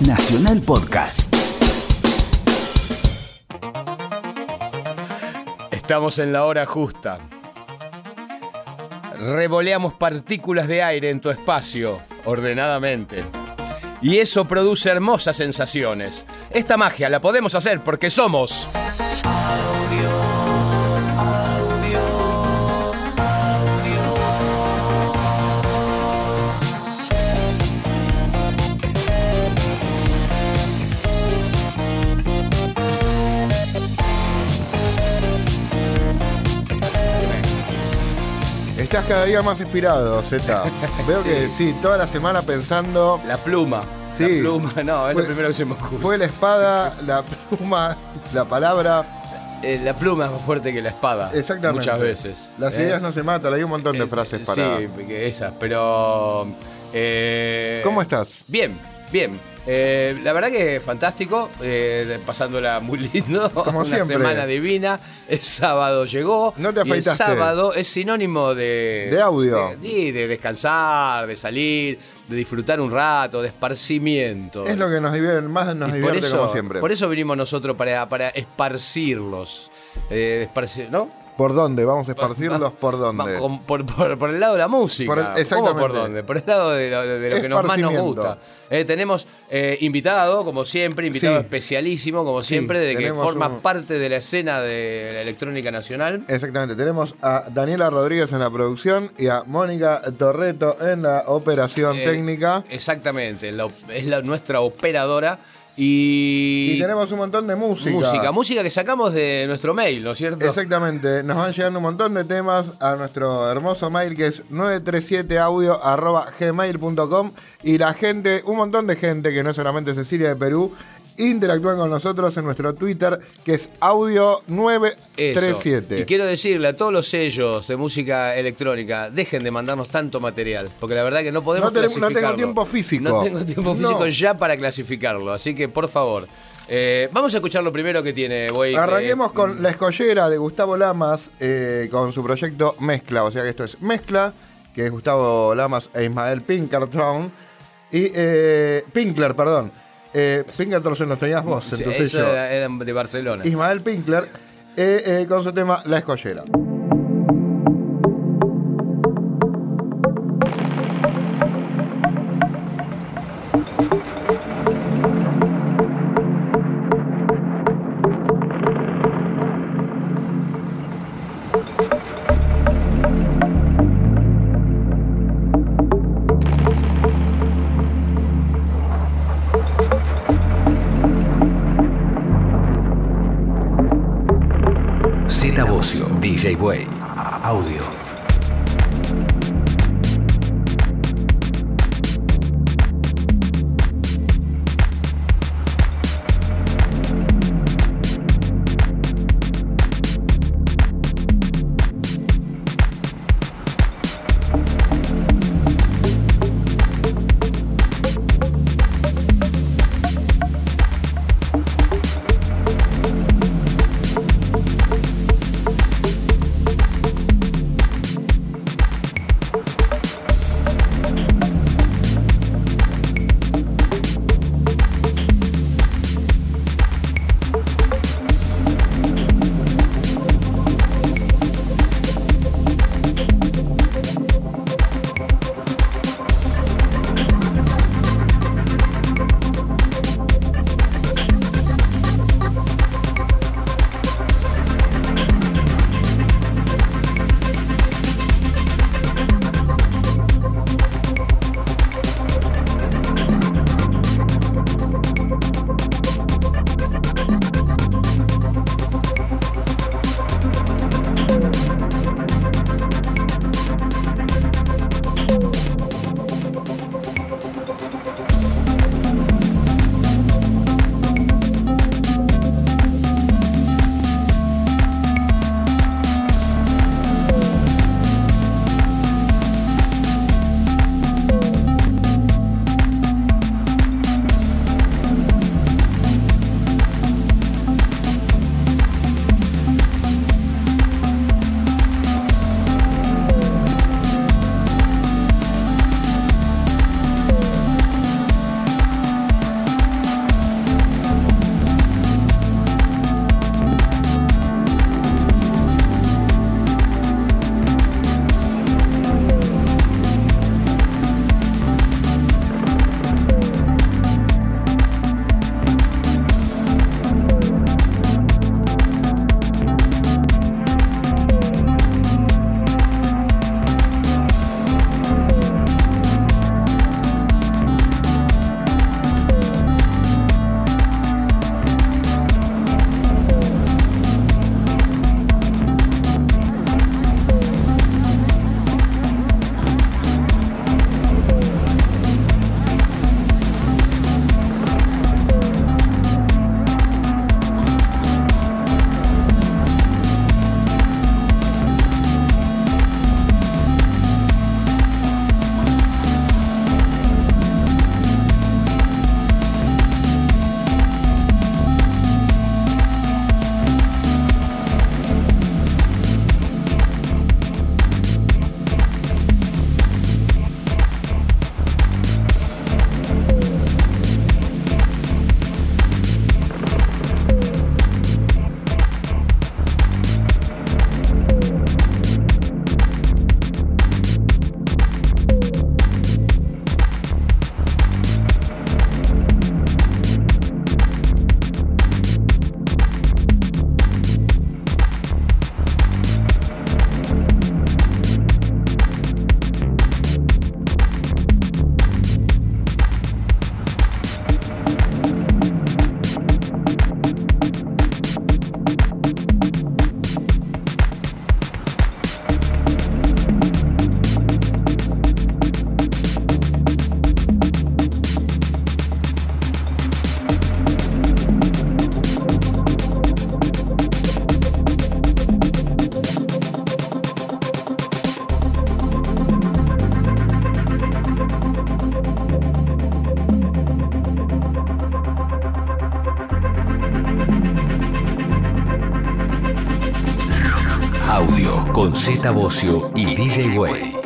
Nacional Podcast. Estamos en la hora justa. Revoleamos partículas de aire en tu espacio ordenadamente. Y eso produce hermosas sensaciones. Esta magia la podemos hacer porque somos... Estás cada día más inspirado, Z. Veo que sí, toda la semana pensando. La pluma. Sí. La pluma, no, es Fue- lo primero que se me ocurre. Fue la espada, la pluma, la palabra. Eh, la pluma es más fuerte que la espada. Exactamente. Muchas veces. Las ¿eh? ideas no se matan, hay un montón de Eh, frases para. Sí, esas, pero. ¿Cómo estás? Bien, bien. Eh, la verdad que fantástico, eh, pasándola muy lindo, Como una siempre. semana divina. El sábado llegó. No te y el afeitaste. sábado es sinónimo de De audio. de, sí, de descansar, de salir, de disfrutar un rato, de esparcimiento. Es lo que nos divierte, más nos Y divierte como siempre. por eso vinimos nosotros para, para esparcirlos. Eh, esparcir- ¿No? ¿Por dónde? Vamos a esparcirlos por dónde. Por, por- por el lado de la música. Por el- ¿Cómo exactamente. por dónde? Por el lado de lo, de lo que nos, más nos gusta. Eh, tenemos eh, invitado, como siempre, invitado Sí. especialísimo, como Sí, siempre, de que forma un- parte de la escena de la electrónica nacional. Exactamente, tenemos a Daniela Rodríguez en la producción y a Mónica Torreto en la operación Eh, técnica. Exactamente, la es la, nuestra operadora. Y, Y tenemos un montón de música. música, música que sacamos de nuestro mail, ¿no es cierto? Exactamente, nos van llegando un montón de temas a nuestro hermoso mail que es 937audio.gmail.com y la gente, un montón de gente que no es solamente Cecilia de Perú, interactúan con nosotros en nuestro Twitter que es Eso. audio937. Y quiero decirle a todos los sellos de música electrónica, dejen de mandarnos tanto material, porque la verdad que no podemos No tenemos- no tengo tiempo físico. No tengo tiempo físico No. ya para clasificarlo, así que por favor. eh, vamos a escuchar lo primero que tiene Boy. Arranquemos eh, con La Escollera de Gustavo Lamas eh, con su proyecto Mezcla, o sea que esto es Mezcla, que es Gustavo Lamas e Ismael Pinkerton. Y eh, Pinkler, perdón. Eh, Pinkerton los tenías vos, entonces yo. era, era de Barcelona. Ismael Pinkler eh, eh, con su tema La Escollera. Z Bocio y DJ Way.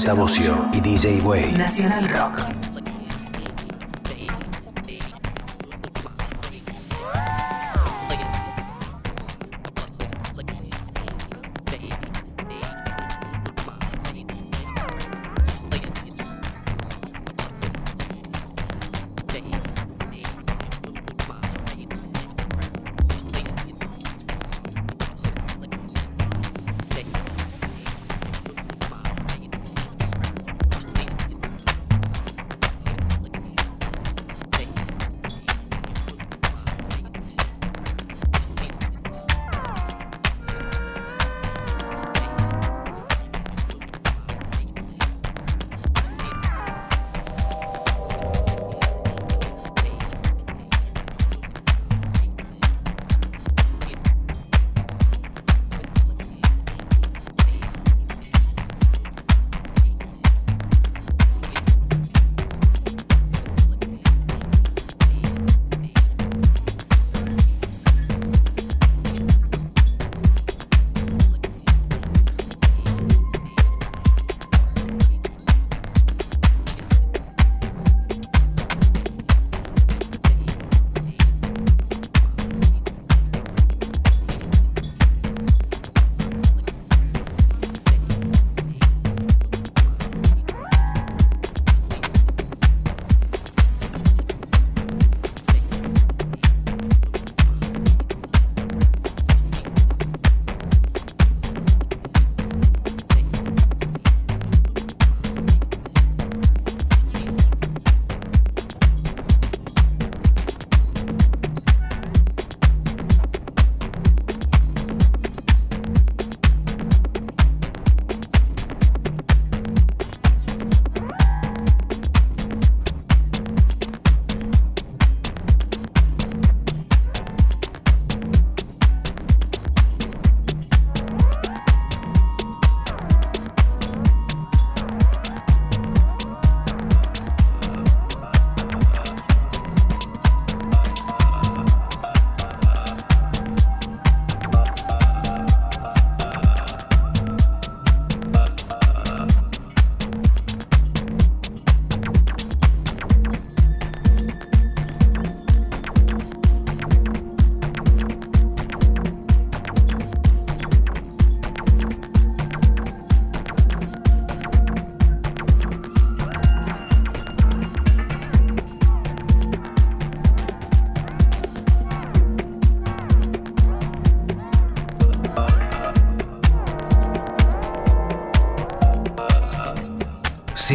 Con Z Bocio y DJ Way. Nacional Rock.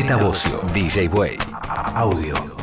Z Bocio, DJ Way. Audio.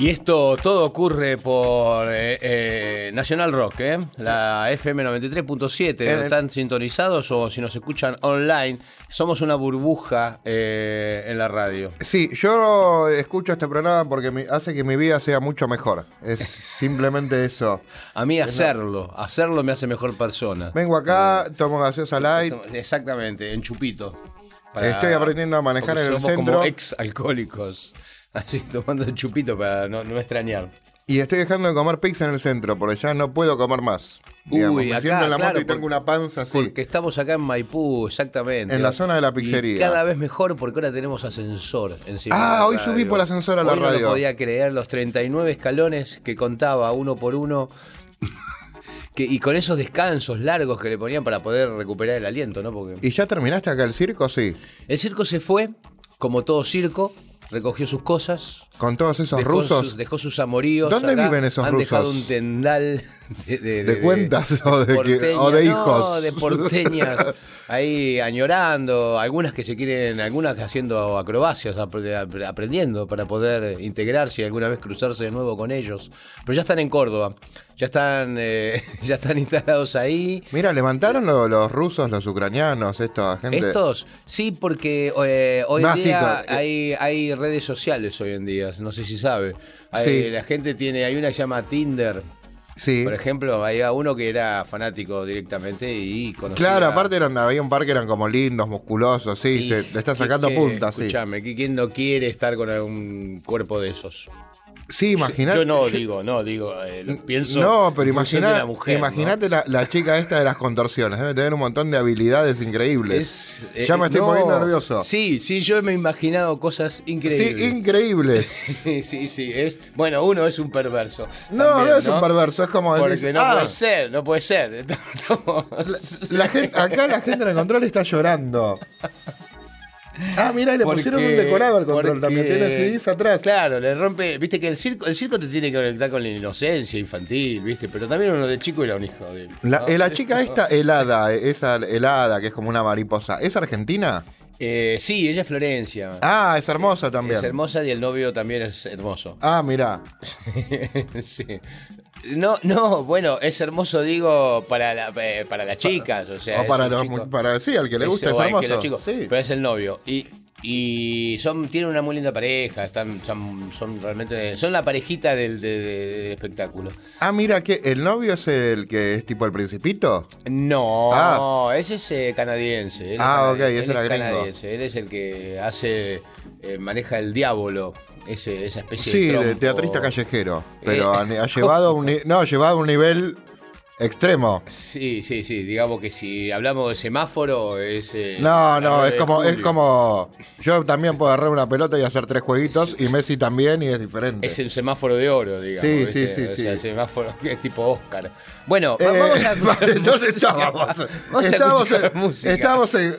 Y esto todo ocurre por eh, eh, Nacional Rock, ¿eh? la FM 93.7. En el- ¿Están sintonizados o si nos escuchan online? Somos una burbuja eh, en la radio. Sí, yo escucho este programa porque me- hace que mi vida sea mucho mejor. Es simplemente eso. A mí hacerlo, hacerlo me hace mejor persona. Vengo acá, tomo gaseosa light. Exactamente, en chupito. Estoy aprendiendo a manejar en el somos centro. como ex alcohólicos. Así tomando el chupito para no, no extrañar. Y estoy dejando de comer pizza en el centro porque ya no puedo comer más. Digamos, Uy, me acá, siento en la claro, moto y tengo una panza así. Porque estamos acá en Maipú, exactamente. En la zona de la Y pizzería. cada vez mejor porque ahora tenemos ascensor encima. Ah, hoy radio. subí por el ascensor a la Hoy No radio. lo podía creer los 39 escalones que contaba uno por uno. que, y con esos descansos largos que le ponían para poder recuperar el aliento, ¿no? Porque ¿Y ya terminaste acá el circo? Sí. el circo se fue, como todo circo, recogió sus cosas. Con todos esos dejó rusos. sus, dejó sus amoríos. ¿Dónde acá. viven esos Han dejado rusos? un tendal de, de- ¿De cuentas o de que- o de no, hijos? de porteñas ahí añorando, algunas que se quieren, algunas haciendo acrobacias, ap- ap- aprendiendo para poder integrarse y alguna vez cruzarse de nuevo con ellos. Pero ya están en Córdoba, ya están, eh, ya están instalados ahí. Mira, levantaron lo- los rusos, los ucranianos, esta gente. Estos, sí, porque eh, hoy en día eh. hay, hay redes sociales hoy en día, no sé si sabe. Hay- Sí. La gente tiene, hay una que se llama Tinder, Sí. por ejemplo, había uno que era fanático directamente y conocía... Claro, aparte eran, había un par que eran como lindos, musculosos, sí, y se le está sacando puntas, sí. Escuchame, que ¿quién no quiere estar con algún cuerpo de esos? Sí, imagínate. Yo no digo, no digo, eh, lo pienso No, pero la ¿no? imagínate la, la chica esta de las contorsiones. Debe tener un montón de habilidades increíbles. Es, ya me eh, estoy no, poniendo nervioso. Sí, sí, yo me he imaginado cosas increíbles. Sí, increíbles. Sí, sí. Es, bueno, uno es un perverso. No, también, no es un perverso, es como Porque decir, no ah, puede ser, no puede ser. Estamos- la gente, acá la gente en el control está llorando. Ah, mira, le pusieron un decorado al control porque- también. Tiene CDs atrás. Claro, le rompe. Viste que el circo, el circo te tiene que conectar con la inocencia infantil, ¿viste? Pero también uno de chico era un hijo de. Eh, la chica esta helada, esa helada que es como una mariposa, ¿es argentina? Eh, sí, ella es Florencia. Ah, es hermosa también. Es hermosa y el novio también es hermoso. Ah, mira. sí. No, no, bueno, es hermoso, digo, para, la, eh, para las chicas. O sea, O es para los para sí, al que le Es- gusta es que hermoso. los chicos, Sí. Pero es el novio. Y, y son, tienen una muy linda pareja, están, son, son realmente. Son la parejita del de- de- de espectáculo. Ah, mira que el novio es el que es tipo el principito. No, Ah. ese es eh, canadiense. él es Ah, ok, canadiense, ese él era es gringo. canadiense, Él es el que hace, eh, maneja el diablo, ese, esa especie Sí, de. teatrista callejero. Pero Eh, ha, ha llevado a un no, ha llevado a un nivel extremo. Sí, sí, sí. Digamos que si hablamos de semáforo, es. eh, No, no, es como, es como. Yo también puedo agarrar una pelota y hacer tres jueguitos, y Messi también, y es diferente. Es el semáforo de oro, digamos. Sí, sí, sí, sí. el semáforo que es tipo Oscar. Bueno, Eh, va- vamos a estábamos, Vamos a estábamos escuchar en, música. estábamos en-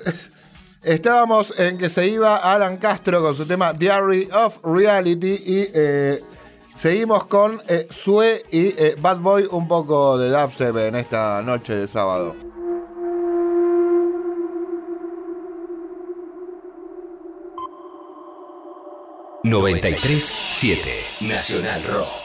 estábamos en que se iba Alan Castro con su tema Diary of Reality y eh, seguimos con eh, Sue y eh, Bad Boy, un poco de dubstep en esta noche de sábado. Nacional Rock.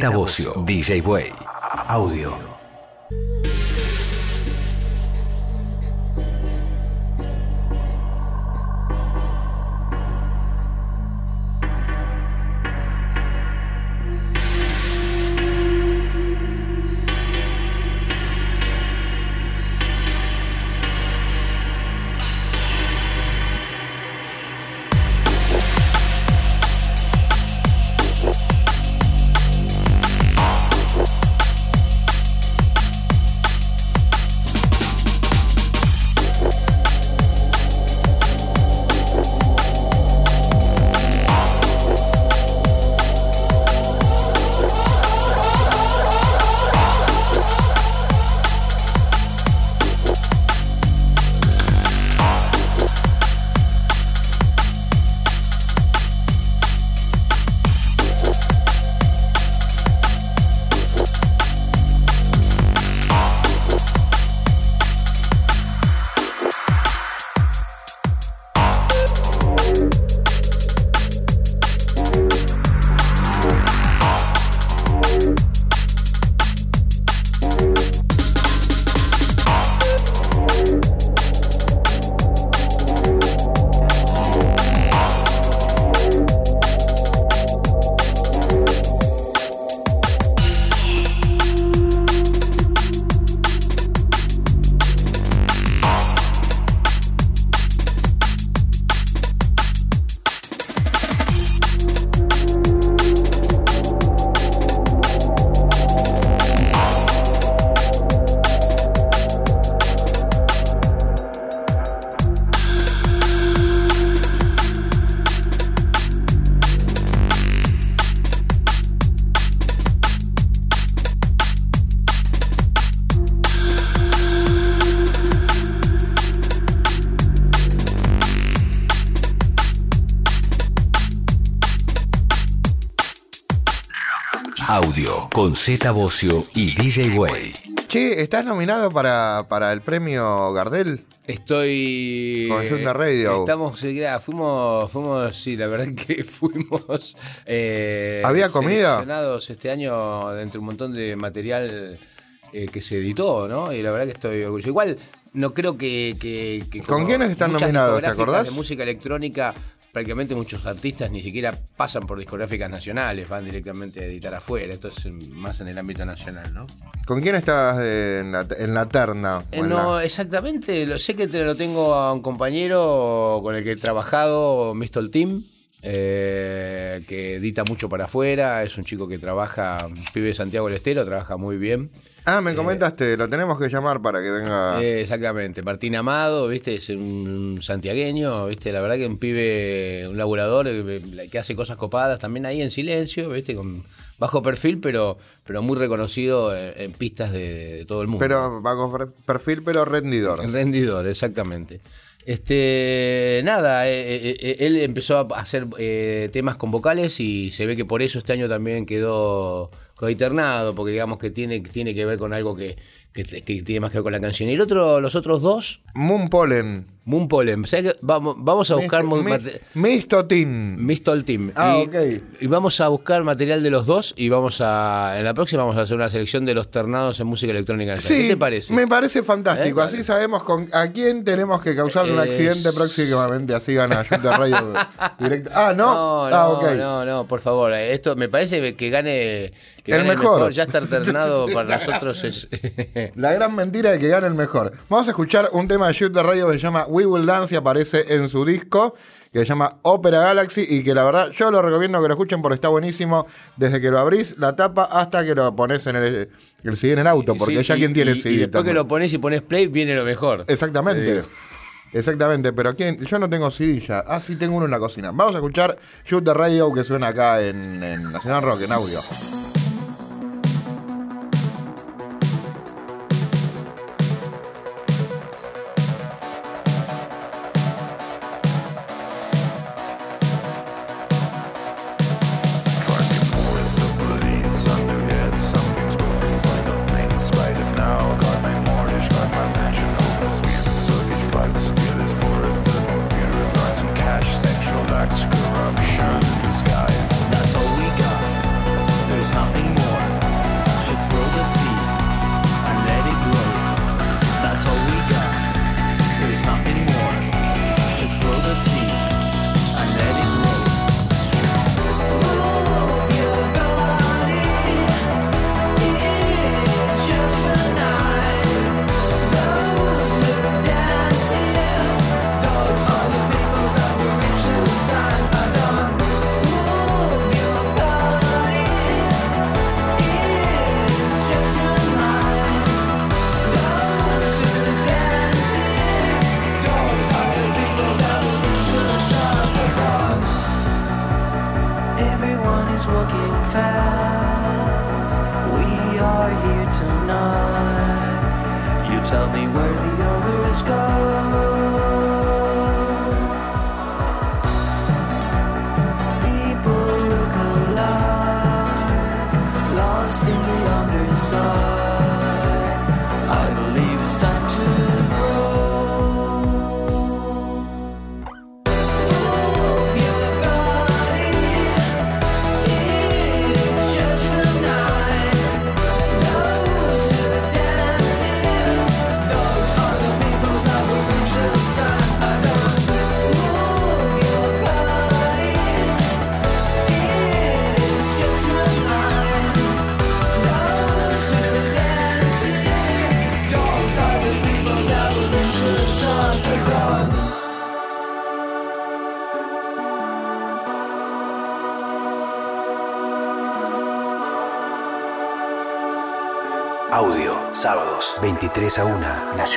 Z Bocio, DJ Way. Audio. Z Bocio y DJ Way. Che, ¿estás nominado para, para el premio Gardel? Estoy. Con Junta Radio. Estamos, eh, fuimos, fuimos, sí, la verdad que fuimos. eh, ¿Había comida? seleccionados este año de entre un montón de material eh, que se editó, ¿no? Y la verdad que estoy orgulloso. Igual, no creo que. que- que ¿Con quiénes están nominados, te acordás? De música electrónica, prácticamente muchos artistas ni siquiera pasan por discográficas nacionales, van directamente a editar afuera. Esto es más en el ámbito nacional, ¿no? ¿Con quién estás eh, en, la, en la terna? Eh, en no, la- exactamente. Lo, sé que te lo tengo a un compañero con el que he trabajado, Mr. Team, eh, que edita mucho para afuera. Es un chico que trabaja, un pibe de Santiago del Estero, trabaja muy bien. Ah, me comentaste, lo tenemos que llamar para que venga. Eh, exactamente. Martín Amado, ¿viste? Es un santiagueño, ¿viste? La verdad que un pibe, un laburador eh, que hace cosas copadas también ahí en silencio, ¿viste? Con bajo perfil, pero, pero muy reconocido en, en pistas de, de todo el mundo. pero bajo per- perfil, pero rendidor. Rendidor, exactamente. Este, nada, eh, eh, eh, él empezó a hacer eh, temas con vocales y se ve que por eso este año también quedó coeternado, porque digamos que tiene, tiene que ver con algo que, que- que tiene más que ver con la canción. Y el otro, los otros dos, Moon Pollen. Moon Pollen. ¿sabes qué? Vamos, vamos a buscar Mistotin. Mistol Team. Ah, y, ok. y vamos a buscar material de los dos y vamos a. En la próxima vamos a hacer una selección de los ternados en música electrónica. Sí, ¿Qué te parece? me parece fantástico. Eh, Así vale. sabemos con a quién tenemos que causar un Eh, accidente próximamente. Así gana Junta Radio directo. Ah, no. No, no, ah, no, no, por favor. Esto me parece que gane, que El gane mejor. Ya estar ternado para nosotros es. La gran mentira de que gane el mejor. Vamos a escuchar un tema de Shoot the Radio que se llama We Will Dance y aparece en su disco que se llama Opera Galaxy y que la verdad yo lo recomiendo que lo escuchen porque está buenísimo desde que lo abrís la tapa hasta que lo pones en el, el CD en el auto porque Sí, ya y- quien tiene y, CD Y después que lo pones y pones play, viene lo mejor. Te Exactamente. Exactamente, pero ¿quién? yo no tengo CD ya. Ah, sí, tengo uno en la cocina. Vamos a escuchar Shoot the Radio que suena acá en, en Nacional Rock, en audio.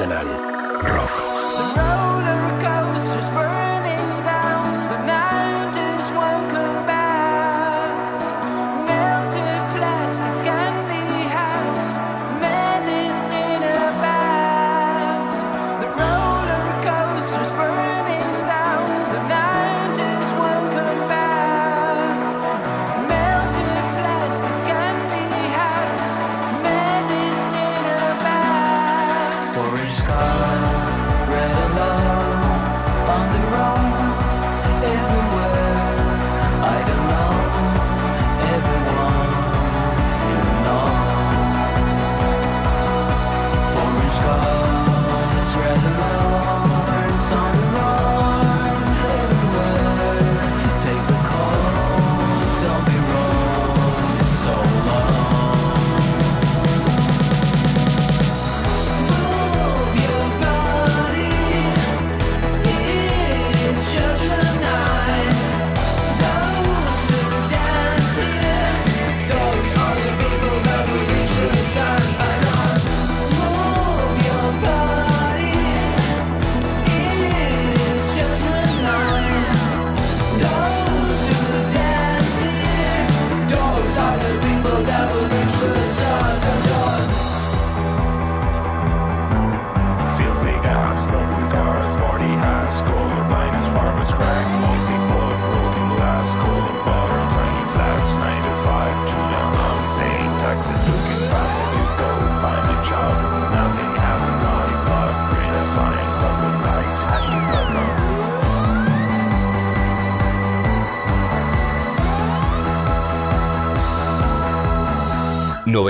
Nacional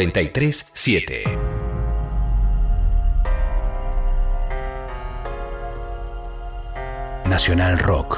937. Nacional Rock.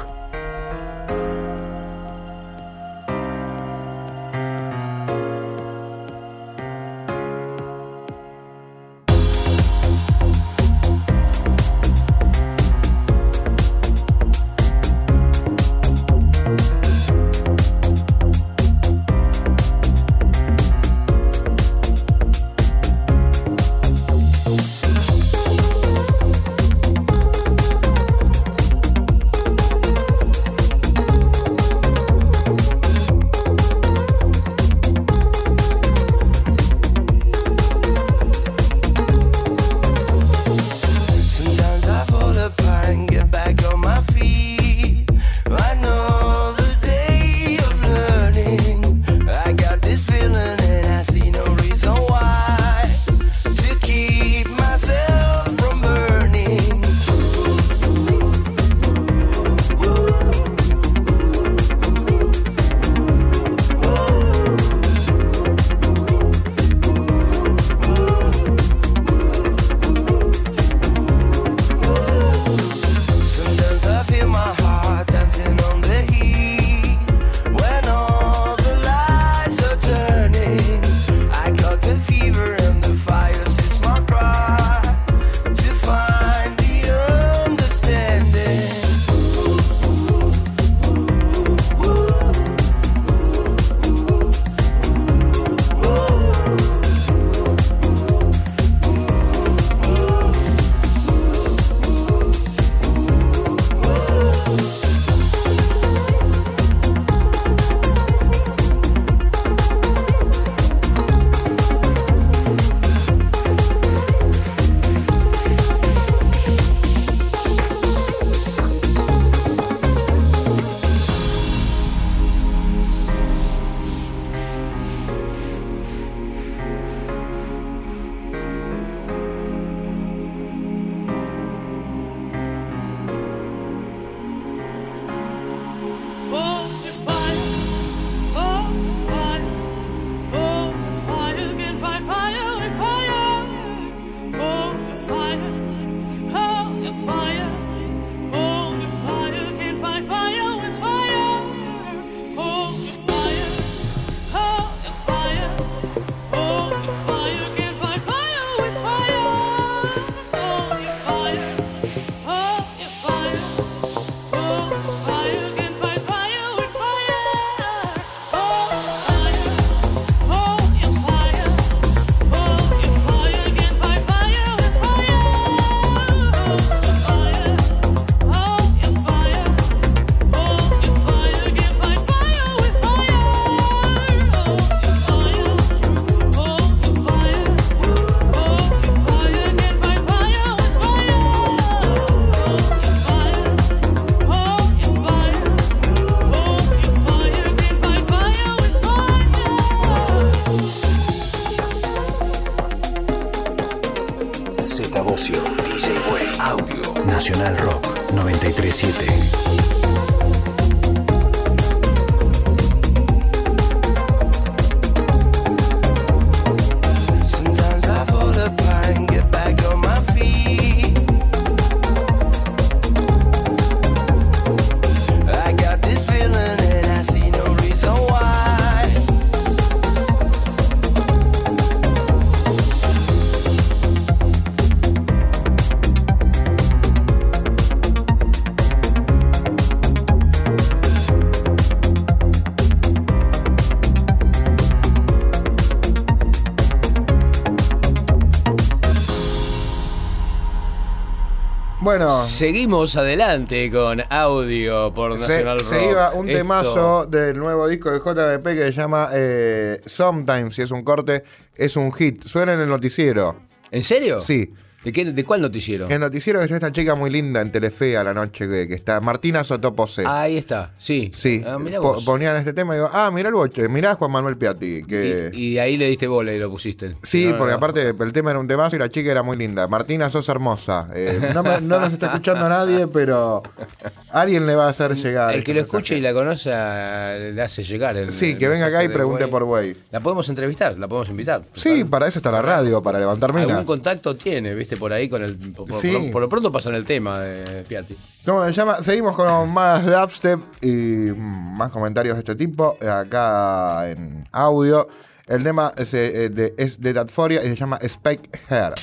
Bueno, Seguimos adelante con audio por se, Nacional se Rock. iba un Esto- temazo del nuevo disco de JBP que se llama eh, Sometimes, si es un corte, es un hit. Suena en el noticiero. ¿En serio? Sí. ¿De, qué, ¿De cuál noticiero? El noticiero que está esta chica muy linda en Telefe a la noche que, que está Martina Sotopose. Ahí está, sí. Sí, Ah, mirá po- vos. ponían este tema y digo, ah, mira el boche, mirá Juan Manuel Piatti. Que... Y, y ahí le diste bola y lo pusiste. Sí, No, porque no. aparte el tema era un temazo y la chica era muy linda. Martina, sos hermosa. Eh, no, me- no nos está escuchando nadie, pero alguien le va a hacer llegar. El este que lo mensaje. escuche y la conoce eh, le hace llegar. El, Sí, el que venga acá y pregunte por Way. La podemos entrevistar, la podemos invitar. Sí, para eso está la radio, para levantar Algún minas. contacto tiene, viste, por ahí con el. Por, Sí. por- por lo pronto pasan el tema de Piatti. ¿Cómo se llama? Seguimos con más dubstep y mm, más comentarios de este tipo eh, acá en audio. El tema es, eh, de, es de Datforia y se llama Spike Hair.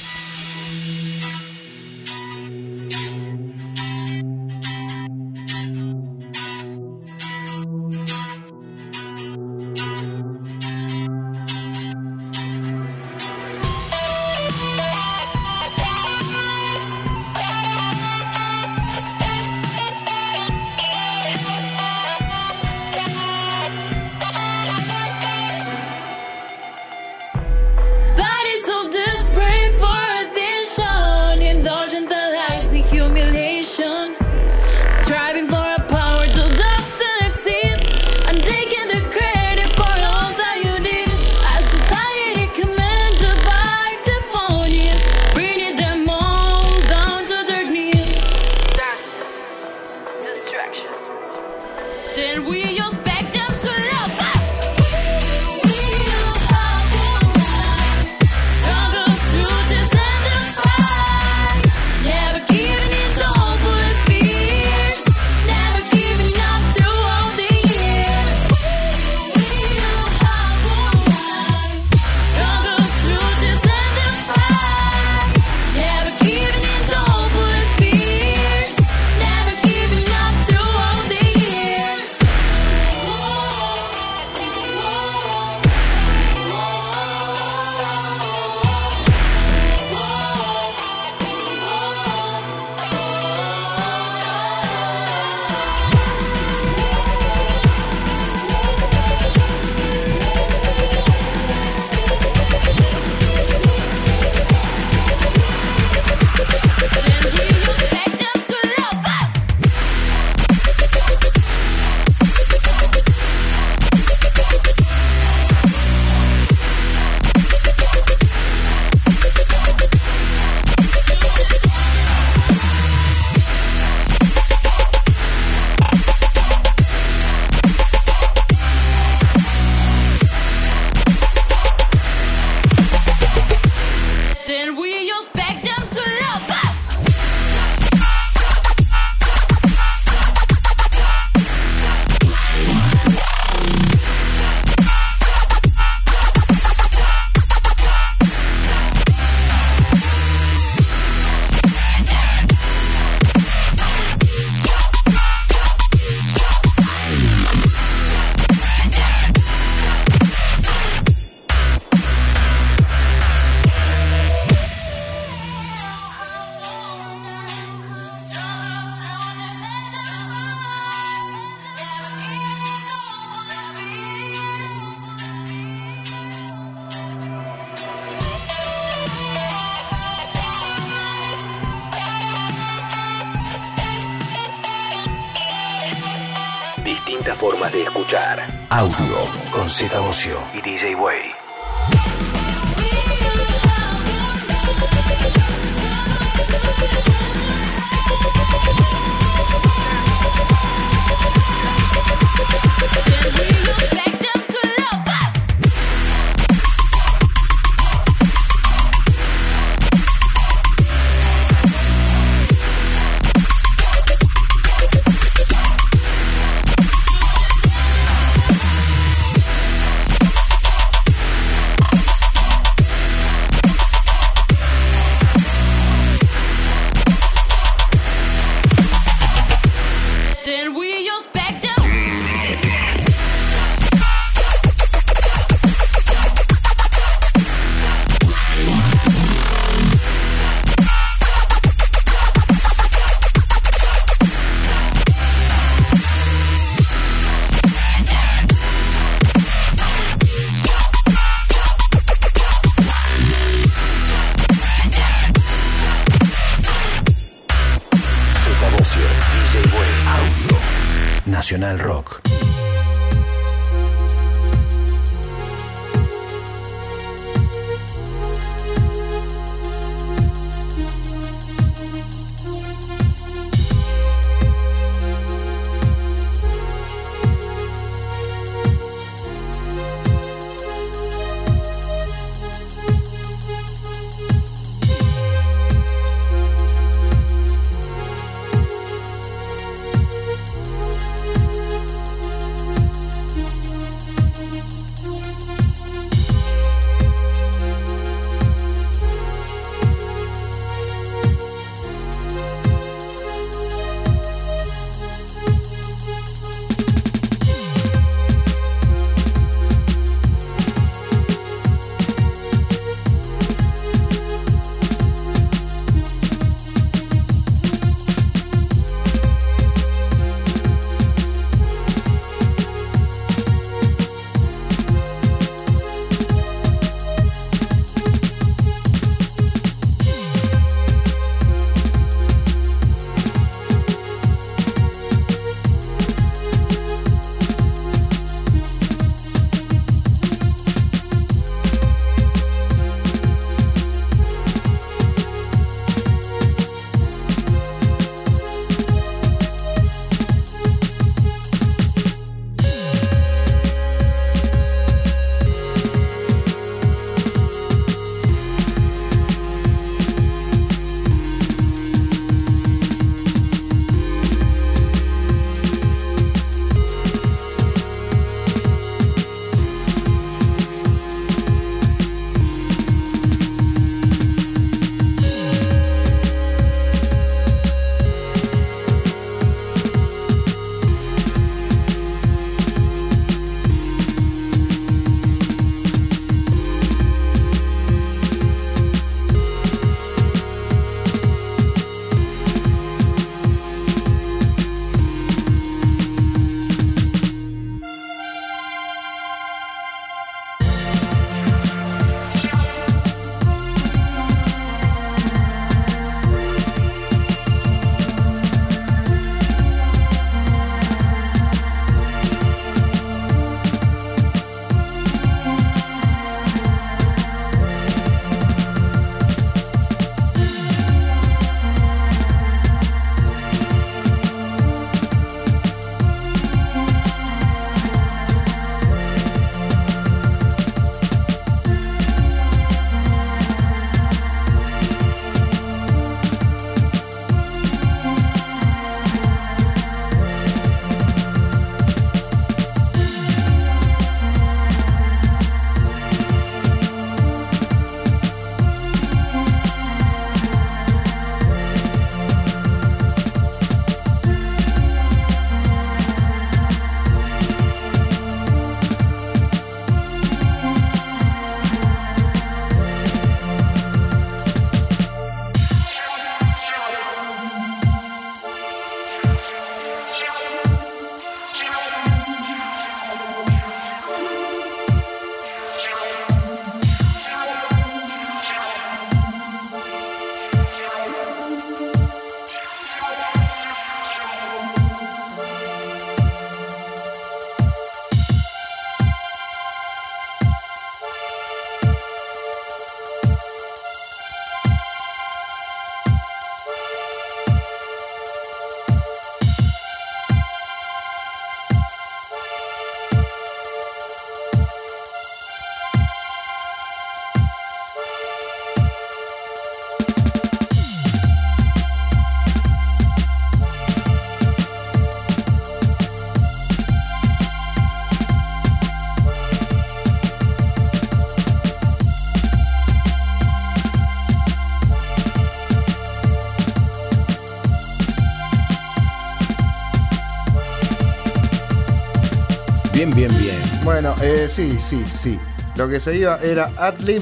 Bueno, eh, sí, sí, sí. Lo que se iba era Adlib.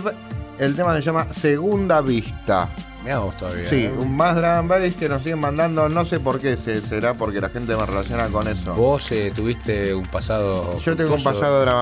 El tema se llama Segunda Vista. Me vos todavía. Sí, ¿eh? un más and bass que nos siguen mandando. No sé por qué, se- será porque la gente me relaciona con eso. Vos eh, tuviste un pasado. Yo tengo un pasado drum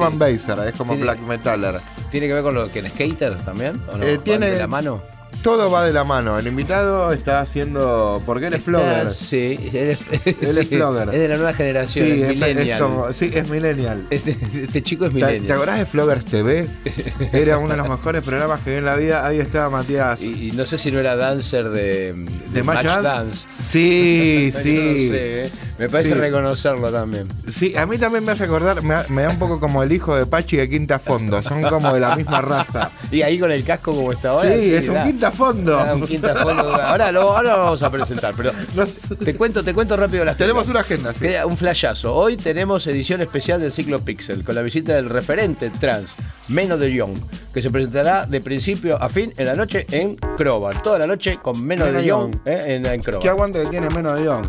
sí. and basser, es como black metaller. ¿Tiene que ver con lo que el skater también? ¿O no? Eh, ¿Van tiene- de la mano? Todo va de la mano. El invitado está haciendo. Porque él es flogger. Sí, él es, Él es sí, flogger. Es de la nueva generación, Sí, es es, millennial. como- sí, es millennial. Este, este chico es ¿Te, te millennial. acordás de Floggers TV? Era uno de los mejores programas que vi en la vida. Ahí estaba Matías. Y, y no sé si no era dancer de, de, ¿De Match Match Dance? Dance. Sí, No sí. sé, ¿eh? Me parece Sí. reconocerlo también. Sí, a mí también me hace acordar, me, me da un poco como el hijo de Pachi de Quinta Fondo. Son como de la misma raza. Y ahí con el casco como está ahora. sí, es un Quinta Fondo. da un quinta fondo. Ahora lo, ahora lo vamos a presentar, pero te cuento, te cuento rápido las Tenemos una agenda, sí. Queda Un flashazo. Hoy tenemos edición especial del ciclo Pixel con la visita del referente trans, Meno de Jong, que se presentará de principio a fin en la noche en Crobar. Toda la noche con Meno Meno de Jong Young. eh, en, en Crobar. ¿Qué aguante que tiene menos de Young?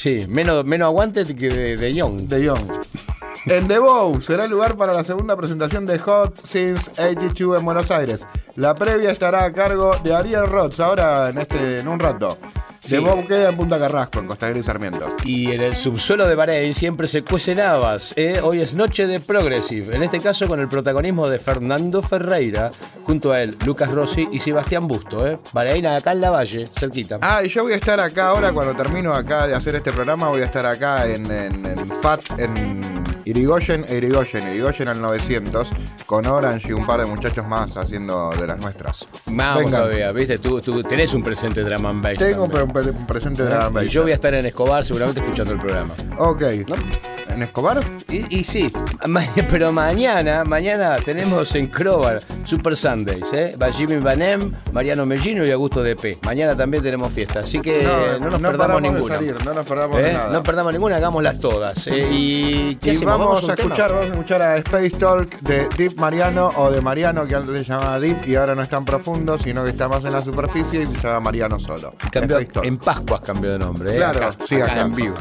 Sí, menos, menos aguante que de, de Young. De Young. En The Bow será el lugar para la segunda presentación de Hot Since 82 en Buenos Aires. La previa estará a cargo de Ariel Roth, ahora en este en un rato. Sí. The Bow queda en Punta Carrasco, en Costa Gris Sarmiento. Y en el subsuelo de Bahrein siempre se cuecen habas. ¿eh? Hoy es noche de Progressive. En este caso con el protagonismo de Fernando Ferreira. Junto a él, Lucas Rossi y Sebastián Busto. ¿eh? Bahrein acá en la Valle, cerquita. Ah, y yo voy a estar acá ahora, cuando termino acá de hacer este programa, voy a estar acá en, en- en FAT, en Irigoyen e Irigoyen, Irigoyen al 900, con Orange y un par de muchachos más haciendo de las nuestras. Vamos Vengan. todavía, ¿viste? Tú, tú tenés un presente de Drum and Bass Tengo un, pre- un presente de ¿Eh? la Y yo voy a estar en Escobar seguramente escuchando el programa. Ok. ¿En Escobar? Y, y sí, ma- pero mañana, mañana tenemos en Crobar Super Sundays, ¿eh? Va Jimmy Banem, Mariano Mellino y Augusto DP. Mañana también tenemos fiesta, así que no, nos perdamos ninguna. salir, no nos perdamos ¿Eh? nada. No perdamos ninguna, hagámoslas todas. ¿eh? ¿Y qué Y hacemos? vamos, a tema? escuchar, vamos a escuchar a Space Talk de Deep Mariano o de Mariano que antes se llamaba Deep y ahora no es tan profundo, sino que está más en la superficie y se llama Mariano solo. Cambió- en Pascuas cambió de nombre, ¿eh? Claro, acá, sí, acá acá. en vivo.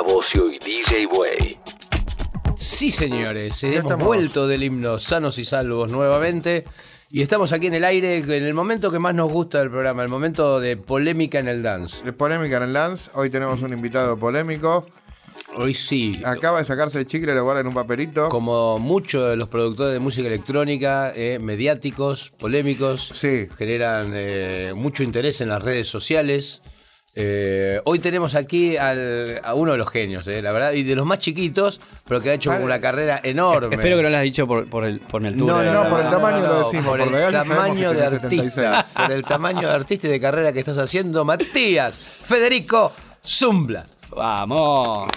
Bocio y DJ Way. Sí, señores, hemos estamos. vuelto del himno sanos y salvos nuevamente. Y estamos aquí en el aire en el momento que más nos gusta del programa, el momento de polémica en el dance. De Polémica en el dance. Hoy tenemos un invitado polémico. Hoy sí, Acaba de sacarse el chicle, lo guarda en un papelito. como muchos de los productores de música electrónica, eh, mediáticos, polémicos, Sí. generan eh, mucho interés en las redes sociales. Eh, hoy tenemos aquí al- a uno de los genios, eh, la verdad, y de los más chiquitos, pero que ha hecho una carrera enorme. Espero que no lo hayas dicho por, por, el, por mi altura. No, no, No, por el tamaño lo decimos, Por por el tamaño de artista. 76. Por el tamaño de artista y de carrera que estás haciendo, Matías Federico Zumbla. Vamos.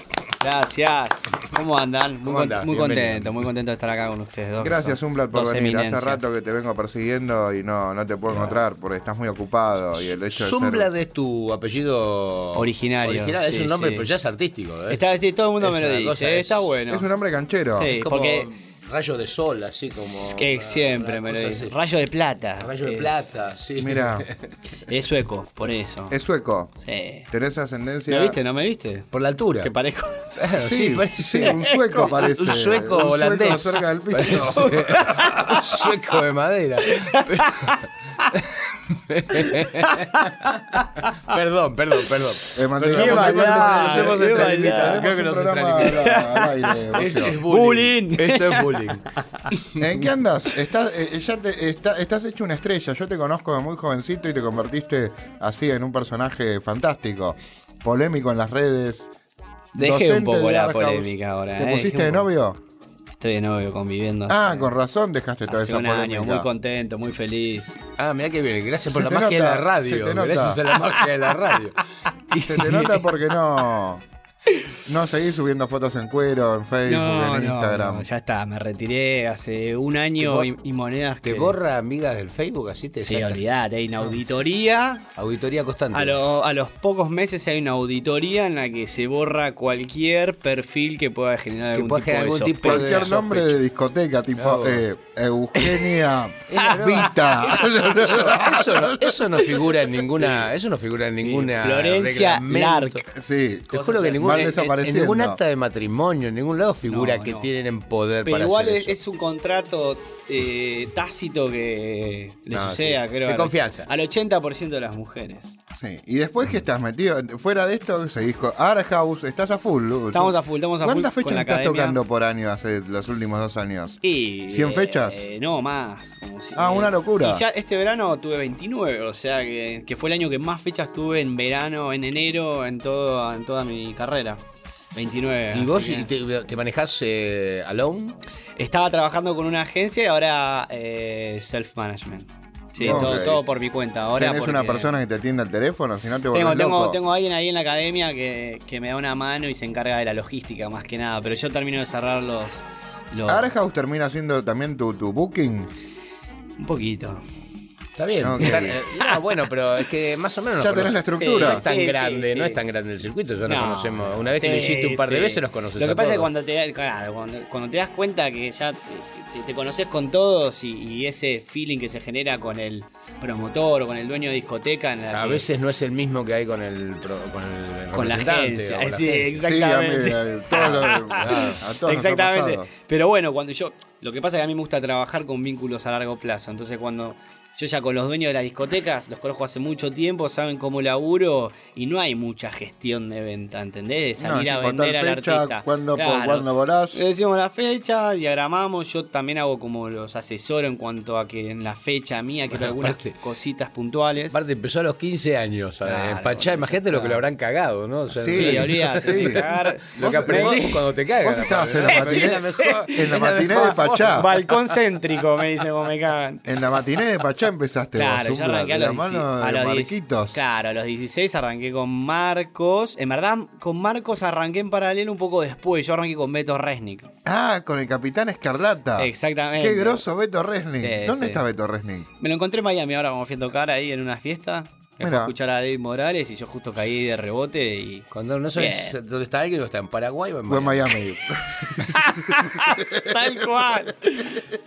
Gracias. ¿Cómo andan? Muy, ¿Cómo con- andás? muy contento, muy contento de estar acá con ustedes dos. Gracias, Umblat, por venir. Hace rato que te vengo persiguiendo y no, no te puedo encontrar porque estás muy ocupado. Y el hecho de Zumbla ser- es tu apellido Originario, original, es un nombre, sí. pero ya es artístico. ¿eh? Está, sí, todo el mundo Es me lo dice, cosa, es- está bueno. Es un hombre canchero. Sí. Es como porque- rayo de sol, así como. que una- siempre una me lo dice. Rayo de plata. Rayo de Es- plata, sí. Mira, Es sueco, por eso. es sueco. Sí. Tenés ascendencia. ¿Me viste? ¿No me viste? Por la altura. Que parezco. Sí, parece- sí, un sueco parece. Un sueco Un holandés. cerca del piso. Un sueco de madera. perdón, perdón, perdón. Eh, Mateo, qué Creo que nos al- al aire, Es, bullying. Bullying. Esto es bullying. ¿En qué andas? Estás, eh, ya te- está- estás hecho una estrella. Yo te conozco de muy jovencito y te convertiste así en un personaje fantástico. Polémico en las redes. Dejé un poco de la polémica ahora. ¿Te eh, pusiste dejé de novio? Estoy de novio conviviendo. Ah, hace- con razón dejaste toda Hace esa un polémica. año, muy contento, muy feliz. Ah, mirá que bien. Gracias por Se la magia nota, de la radio. se te nota. Gracias a la magia de la radio. Se te nota porque no. No seguís subiendo fotos en cuero, en Facebook, No, en no, Instagram. no, ya está, me retiré hace un año ¿Te y, y monedas ¿Te que... borra amigas del Facebook así? Te Sí, olvidate, hay una auditoría. Auditoría constante. A, lo- a los pocos meses hay una auditoría en la que se borra cualquier perfil que pueda generar Que algún pueda tipo generar de algún tipo sospecha. de- Cualquier nombre de discoteca, tipo eh, Eugenia Vita. Eso, eso no, eso no figura en ninguna. Eso no figura en ninguna. Florencia reglamento. Lark. Sí, Te juro que ningún, van en- en, desapareciendo. ningún acta de matrimonio, en ningún lado figura No, que no. tienen poder Pero para igual hacer es, eso. es un contrato eh, tácito que le No, sucede, sí. creo, De al- confianza. al 80% de las mujeres. Sí. Y después que estás metido, fuera de esto, seguís con Art House, estás a full. Lu. Estamos a full, estamos a full ¿Cuántas fechas estás academia. tocando por año hace los últimos dos años? Y, ¿Cien fechas? eh, no, más. como si- Ah, una locura. Y ya este verano tuve 29, o sea que, que fue el año que más fechas tuve en verano, en enero, en, todo, en toda mi carrera. 29. ¿Y vos que- te, te manejás eh, alone? Estaba trabajando con una agencia y ahora eh, self-management. Sí, todo, todo por mi cuenta. Ahora ¿Tenés una persona que te atienda el teléfono? Si no te Tengo, tengo, loco. tengo alguien ahí en la academia que, que me da una mano y se encarga de la logística más que nada. Pero yo termino de cerrar los. los ¿Art House termina siendo también tu, tu booking? un poquito. Está bien. Ok. Está- eh, no, bueno, pero es que más o menos. nos Ya tenés la estructura. No es tan Sí, grande, sí. no es tan grande el circuito, ya nos No, conocemos. Una vez que lo hiciste un par de veces, los conoces Lo que a pasa es que todos. cuando te, claro, cuando, cuando te das cuenta que ya te, conoces con todos y, y ese feeling que se genera con el promotor o con el dueño de discoteca. En la A que- veces no es el mismo que hay con el, pro- con el Con la agencia, o con la sí, agencia. Exactamente. Sí, a, mí, a, todos los- a todos nos ha Exactamente. Pero bueno, cuando yo. Lo que pasa es que a mí me gusta trabajar con vínculos a largo plazo. Entonces, cuando yo ya con los dueños de las discotecas los conozco hace mucho tiempo, saben cómo laburo y no hay mucha gestión de venta, ¿entendés? De No, salir a tipo, vender al fecha, artista. cuándo, por- Claro. cuándo volás. Le decimos la fecha, diagramamos. Yo también hago como los asesoro en cuanto a que en la fecha mía quiero Bueno, algunas cositas puntuales. Aparte empezó a los 15 años a Claro, empachar. Imagínate lo que lo habrán cagado, ¿no? O sea, Sí, Sí, olvídate. sí. de cagar. Lo que aprendís cuando te cagan. Vos estabas en la matiné, es la mejor- en la matiné de Pachá. Balcón céntrico, me dicen, como me cagan. En la matiné de Pachá empezaste Claro, vos, yo arranqué a los, la mano 16 de a los 10 Marquitos. Claro, a los 16 arranqué con Marcos. En verdad, con Marcos arranqué en paralelo un poco después. Yo arranqué con Beto Resnick. Ah, con el Capitán Escarlata. Exactamente. Qué grosso Beto Resnick. Sí, ¿Dónde sí. está Beto Resnick? Me lo encontré en Miami ahora como fui a tocar ahí en una fiesta. Me Mirá. a escuchar a David Morales y yo justo caí de rebote y. Cuando no sabes Bien. dónde está alguien, o está en Paraguay o en Fue en Miami. Miami. Tal cual.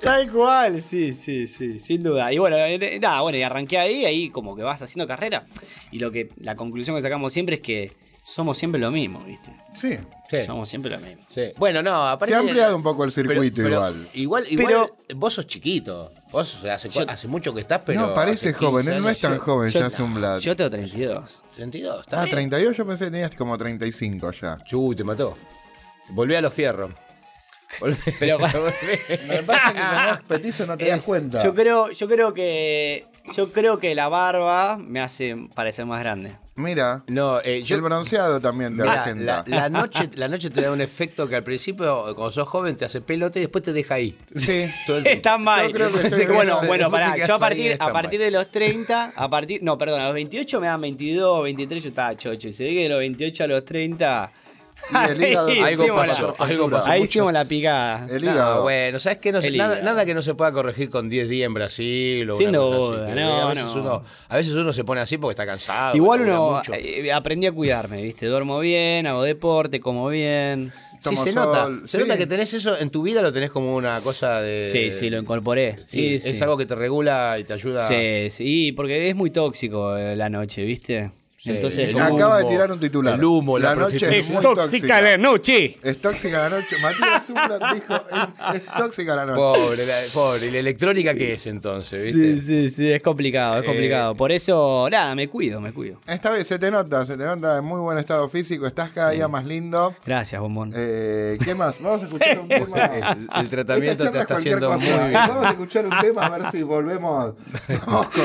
Tal cual, sí, sí, sí, sin duda. Y bueno, eh, nada, bueno, y arranqué ahí, ahí como que vas haciendo carrera. Y lo que la conclusión que sacamos siempre es que somos siempre lo mismo, ¿viste? Sí. Sí, Somos siempre lo mismo. sí. Bueno, no, Se aparece. ha ampliado un poco el circuito pero igual. Igual, igual Pero- vos sos chiquito. Vos hace, hace mucho que estás, pero. no, parece joven. 15 Él no es tan años. joven, Yo- ya es un blad. Yo tengo 32. 32, está Ah, bien. 32, yo pensé que tenías como 35 ya. Chu, te mató. Volví a los fierros. Volví. Pero- Volví. Me pasa que es petizo no te das cuenta. Yo creo, yo creo que. Yo creo que la barba me hace parecer más grande. Mira, No, eh, yo. el bronceado también te Mirá, agenda. la, la noche, la noche te da un efecto que al principio, cuando sos joven, te hace pelote y después te deja ahí. Sí. Todo el tiempo. Está mal. Yo creo que estoy bueno, bien. bueno, pará. Yo a partir, a partir de los 30, a partir. No, perdón, a los 28 me dan 22, 23, yo estaba chocho. Y se ve que de los 28 a los 30. Y el hígado- ahí Algo hicimos pasó, la- algo pasó Ahí mucho. hicimos la picada. El No, hígado. bueno, ¿sabes qué? No El nada, hígado. nada que no se pueda corregir con 10 días en Brasil o Sin una cosa duda, así, que no, a, veces no. Uno, a veces uno se pone así porque está cansado. Igual labura uno mucho. eh, aprendí a cuidarme, ¿viste? Duermo bien, hago deporte, como bien. Sí, Tomo se sol, nota. Se sí. nota que tenés eso en tu vida, lo tenés como una cosa de. Sí, sí, lo incorporé. Sí, Sí, es sí. algo que te regula y te ayuda. Sí, sí, porque es muy tóxico eh, la noche, ¿viste? Sí, Entonces, Acaba de tirar un titular. el humo, la noche es muy tóxica. noche. Es tóxica la noche. Matías Zublat dijo, es, es tóxica la noche. Pobre, la, pobre. ¿Y la electrónica qué es entonces? ¿viste? Sí, sí, sí, es complicado, es Eh, complicado. Por eso, nada, me cuido, me cuido. Esta vez se te nota, se te nota en muy buen estado físico, estás cada día más lindo. Gracias, bombón. Eh, ¿Qué más? Vamos a escuchar un tema. El, el tratamiento te está es haciendo muy bien. Vamos a escuchar un tema a ver si volvemos. Vamos con,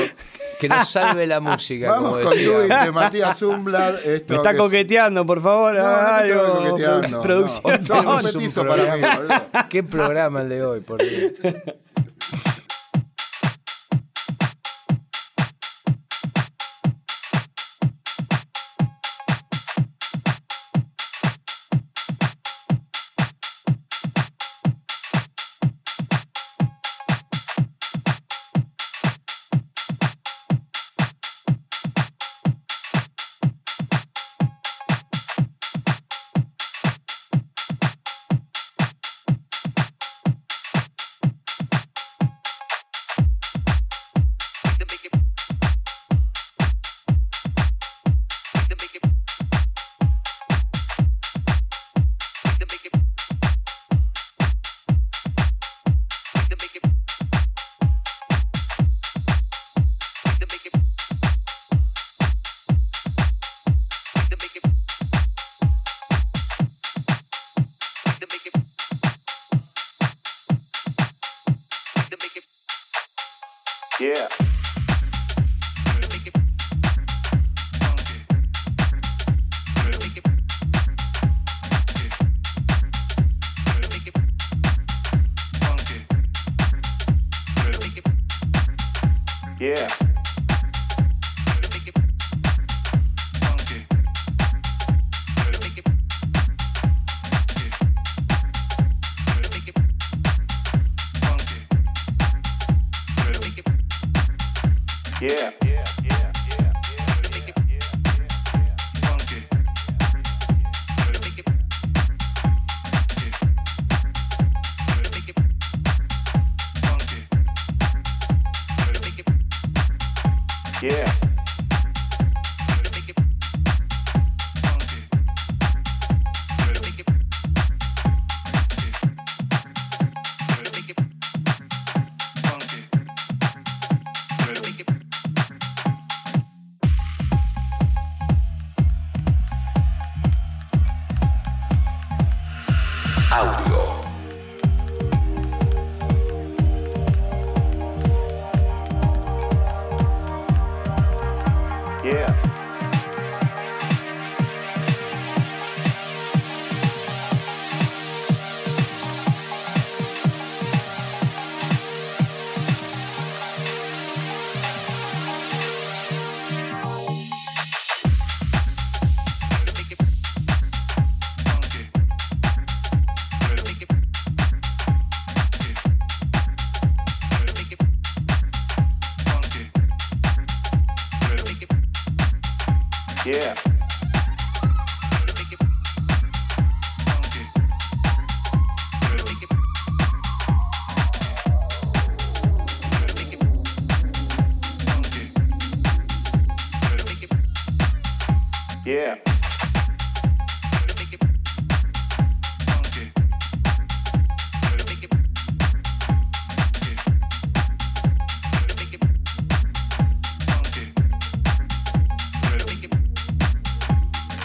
Que nos salve la música, vamos como con. Duit de Matías Zumblad. Esto me está que es- coqueteando, por favor. No, no te algo, estoy coqueteando. producción. no. Sos un Tenemos un petizo para mí, boludo. Qué programa el de hoy, por Dios.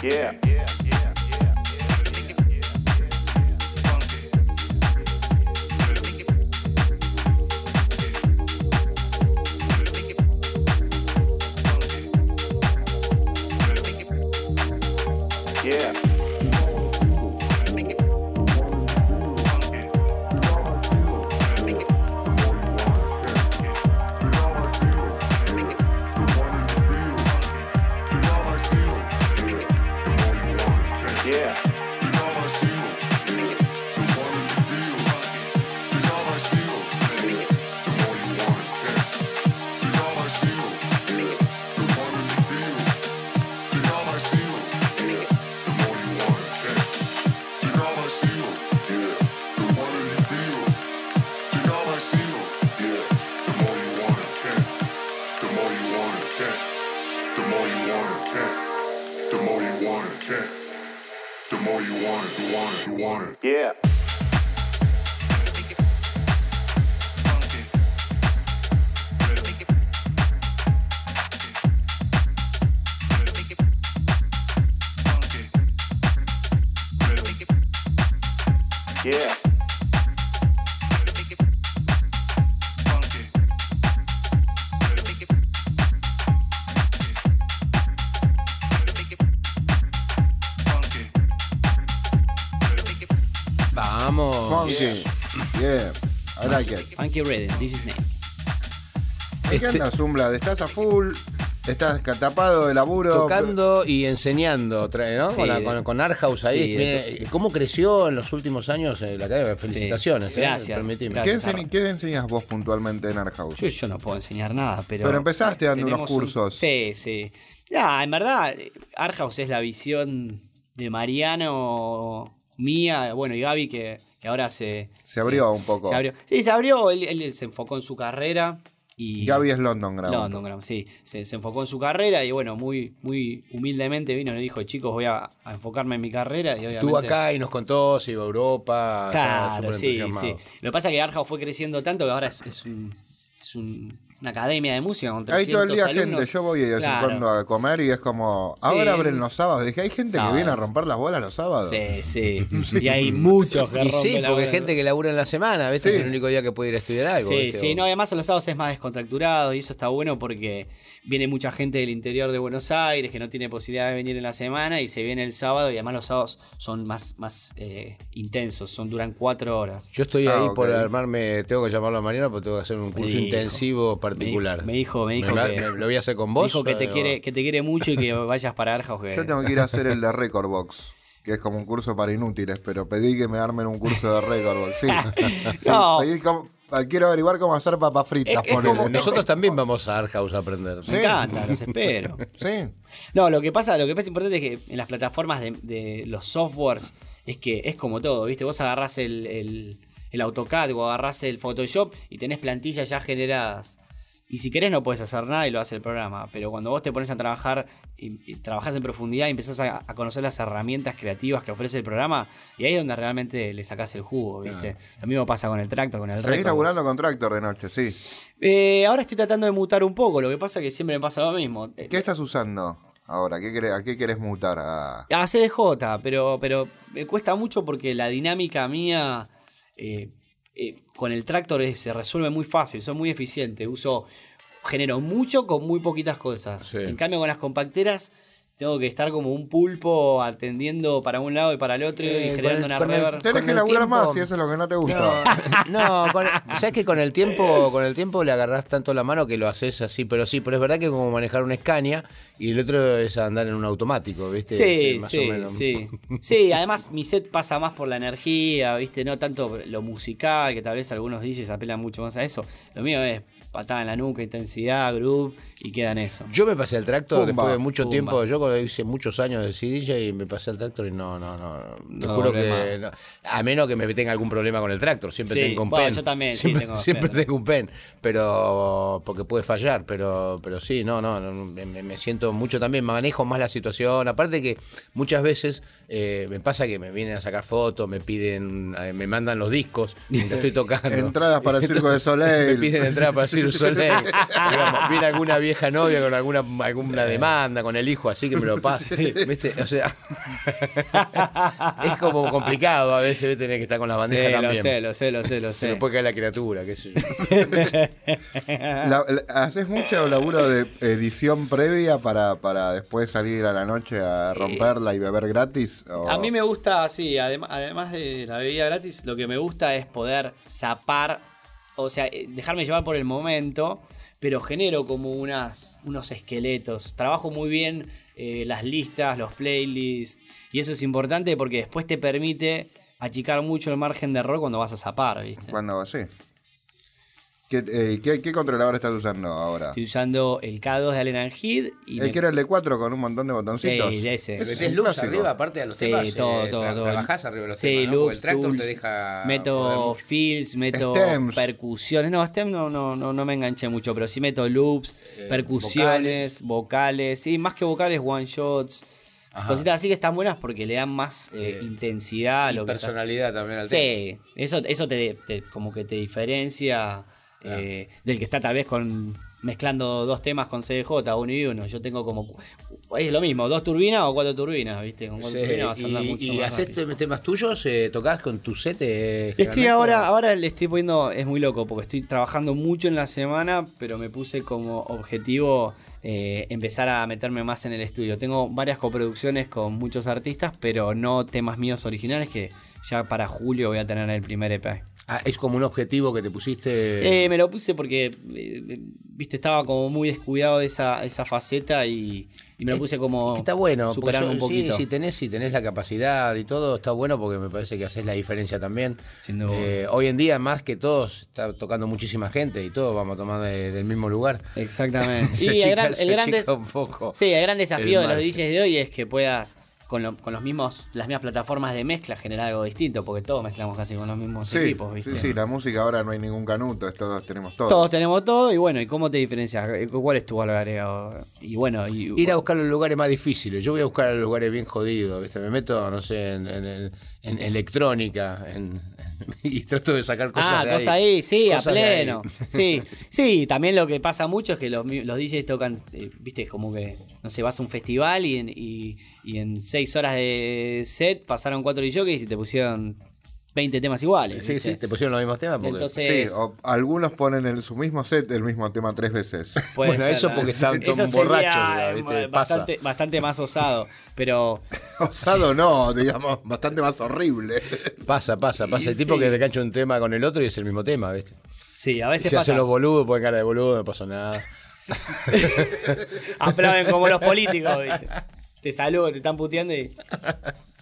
Yeah. This is. ¿En qué Este- andas, Umbla? ¿Estás a full? ¿Estás tapado de laburo? Tocando y enseñando, ¿no? Sí, con, la- con, ahí. sí, de Viene- ¿Cómo creció en los últimos años eh, la academia? Felicitaciones, Sí, eh, gracias, permitime. ¿Qué, gracias. enseñ- qué enseñas vos puntualmente en Art House? Yo, yo no puedo enseñar nada, pero. Pero empezaste dando unos cursos. un- sí, sí. Ya, en verdad, Arthouse es la visión de Mariano, mía, bueno, y Gaby, que, que ahora se. Se abrió un poco. Se abrió. Sí, se abrió. Él, él se enfocó en su carrera. Y Gaby es London Ground. London Ground, sí. Se, se enfocó en su carrera y bueno, muy, muy humildemente vino y dijo, chicos, voy a, a enfocarme en mi carrera. Y obviamente, Estuvo acá y nos contó, se iba a Europa. Claro, sí. Lo que pasa es que Arthouse fue creciendo tanto que ahora es, es un- es un- una academia de música con 300 Hay todo el día alumnos. gente, yo voy de Claro. cuando a comer y es como, ahora abren los sábados. Dije, hay gente Sábados. que viene a romper las bolas los sábados. Sí, sí. Y hay muchos que Y sí, la porque hay gente que labura en la semana, a veces Sí. es el único día que puede ir a estudiar algo. Sí, ¿viste? sí, O- no, además en los sábados es más descontracturado y eso está bueno porque viene mucha gente del interior de Buenos Aires que no tiene posibilidad de venir en la semana y se viene el sábado y además los sábados son más, más eh, intensos, son duran cuatro horas. Yo estoy Ah, ahí ok. por armarme, tengo que llamarlo a Mariano porque tengo que hacer un curso intensivo particular. Me dijo, me dijo, va- que, me- lo voy a hacer con me vos. dijo que te quiere, que te quiere mucho y que vayas para Arjao que Yo tengo que ir a hacer el de Record Box, que es como un curso para inútiles, pero pedí que me armen un curso de Record Box. Sí. Sí, No. pedí cómo- quiero averiguar cómo hacer papas fritas, Es- es ponele. como- Nosotros también vamos a Arthouse a aprender. me encanta, los espero. Sí. No, lo que pasa, lo que pasa importante es que en las plataformas de, de los softwares es que es como todo, ¿viste? Vos agarrás el, el, el AutoCAD o agarrás el Photoshop y tenés plantillas ya generadas. Y si querés no puedes hacer nada y lo hace el programa. Pero cuando vos te pones a trabajar y, y trabajás en profundidad y empezás a, a conocer las herramientas creativas que ofrece el programa, y ahí es donde realmente le sacás el jugo, ¿viste? Lo mismo pasa con el tractor, con el Seguís laburando con Tractor de noche, sí. Eh, ahora estoy tratando de mutar un poco, lo que pasa es que siempre me pasa lo mismo. ¿Qué estás usando ahora? ¿Qué querés- ¿A qué querés mutar? A... A CDJ, pero, pero me cuesta mucho porque la dinámica mía eh, eh, con el tractor es- se resuelve muy fácil, soy muy eficiente. Uso, genero mucho con muy poquitas cosas. Sí. En cambio, con las compacteras tengo que estar como un pulpo atendiendo para un lado y para el otro Eh, y con generando el- una con el- reverb. Tenés que laburar tiempo- más y eso es lo que no te gusta. No, con, sabes que con el tiempo, con el tiempo le agarrás tanto la mano que lo haces así, pero sí, pero es verdad que es como manejar una Scania y el otro es andar en un automático, ¿viste? Sí, más sí, o menos. sí. Sí, además mi set pasa más por la energía, ¿viste? No tanto lo musical, que tal vez algunos DJs apelan mucho más a eso. Lo mío es patada en la nuca, intensidad, groove y queda en eso. Yo me pasé al tractor Pumba, después de mucho pumba. tiempo. Yo cuando hice muchos años de CDJ y me pasé al tractor y no, no, no. Te No juro que. no. a menos que me tenga algún problema con el tractor. Siempre Sí, tengo un bueno, pen. yo también, sí, Siempre, tengo siempre pen. tengo un pen. Pero. Porque puede fallar. Pero, pero sí, no, no. no, me, me- me siento mucho también. Manejo más la situación. Aparte que muchas veces eh, me pasa que me vienen a sacar fotos, me piden. eh, me mandan los discos mientras estoy tocando. Entradas para el Circo de Me Soleil. piden entrada para el Circo du Soleil. Digamos, viene alguna vieja novia con alguna, alguna demanda, con el hijo, así que me lo pasa. ¿Viste? O sea, es como complicado a veces tener que estar con las bandejas Sí, lo también. sé, lo sé, lo sé, lo Se sé. puede caer la criatura, qué sé yo. La- la- ¿Haces mucho laburo de edición previa para, para después salir a la noche a romperla y beber gratis? o- A mí me gusta, sí, adem- además de la bebida gratis, lo que me gusta es poder zapar, o sea, eh, dejarme llevar por el momento, pero genero como unas, unos esqueletos. Trabajo muy bien eh, las listas, los playlists, y eso es importante porque después te permite achicar mucho el margen de error cuando vas a zapar, ¿viste? Cuando sí. ¿Qué, eh, ¿qué, qué controlador estás usando ahora? Estoy usando el K2 de Allen Head y ¿El me- que era el de 4 con un montón de botoncitos? Sí, ese. Es ¿Metés un loops clásico. arriba, aparte de los Sí, temas? todo, eh, todo, tra- todo. Trabajás arriba de los Sí, temas, ¿no? Porque loops, el tractor tools, te deja... Meto fills, meto Stems. percusiones. No, stem no, no, no, no me enganché mucho, pero sí meto loops, Eh, percusiones, vocales. sí, más que vocales, one shots. Ajá. Cositas así que están buenas porque le dan más eh, Eh, intensidad a y lo que estás- personalidad también al tema. Sí, eso, eso te, te- como que te diferencia eh, del que está tal vez con mezclando dos temas con CDJ, uno y uno. Yo tengo como. Es lo mismo, dos turbinas o cuatro turbinas, ¿viste? Con cuatro Sí, turbinas vas a andar y, mucho y haces temas tuyos, eh, tocás con tu set. eh, Estoy ahora, ahora le estoy poniendo, es muy loco, porque estoy trabajando mucho en la semana, pero me puse como objetivo eh, empezar a meterme más en el estudio. Tengo varias coproducciones con muchos artistas, pero no temas míos originales que ya para julio voy a tener el primer EP. Ah, es como un objetivo que te pusiste. Eh, me lo puse porque, eh, viste, estaba como muy descuidado de esa, esa faceta y, y me lo puse como que está bueno, porque superar un poquito. Sí, si tenés, si tenés la capacidad y todo, está bueno porque me parece que haces la diferencia también. Sin duda. Eh, hoy en día, más que todos, está tocando muchísima gente y todos vamos a tomar de- del mismo lugar. Exactamente. Y el gran, el gran achica des- un poco Sí, el gran desafío el de los. DJs de hoy es que puedas, con, lo- con los mismos, las mismas plataformas de mezcla, generar algo distinto, porque todos mezclamos casi con los mismos Sí, equipos, ¿viste? sí, sí, la música ahora no hay ningún canuto, todos tenemos todo. Todos tenemos todo, y bueno, ¿y cómo te diferencias? ¿Cuál es tu valor agregado? Y bueno, y, Ir a buscar los lugares más difíciles. Yo voy a buscar los lugares bien jodidos. ¿viste? Me meto, no sé, en, en- en electrónica en- y trato de sacar cosas ah, de cosas ahí, sí, Cosas a pleno. Sí, sí, también lo que pasa mucho es que los, los DJs tocan, eh, viste, como que, no sé, vas a un festival y en, y, y en seis horas de set pasaron cuatro DJs y te pusieron 20 temas iguales. Sí, ¿viste? sí, te pusieron los mismos temas. Porque... Entonces, Sí, o algunos ponen en su mismo set el mismo tema tres veces. puede bueno, ser, eso ¿no? porque están todos borrachos. Pasa. Bastante, bastante más osado, pero... Osado no, digamos, bastante más horrible. Pasa, pasa, pasa. El Sí. tipo que te cancha un tema con el otro y es el mismo tema, ¿viste? Sí, a Y veces se pasa. hacen los boludos, ponen cara de boludo, no pasó nada. Aplauden como los políticos, ¿viste? Te saludan, te están puteando y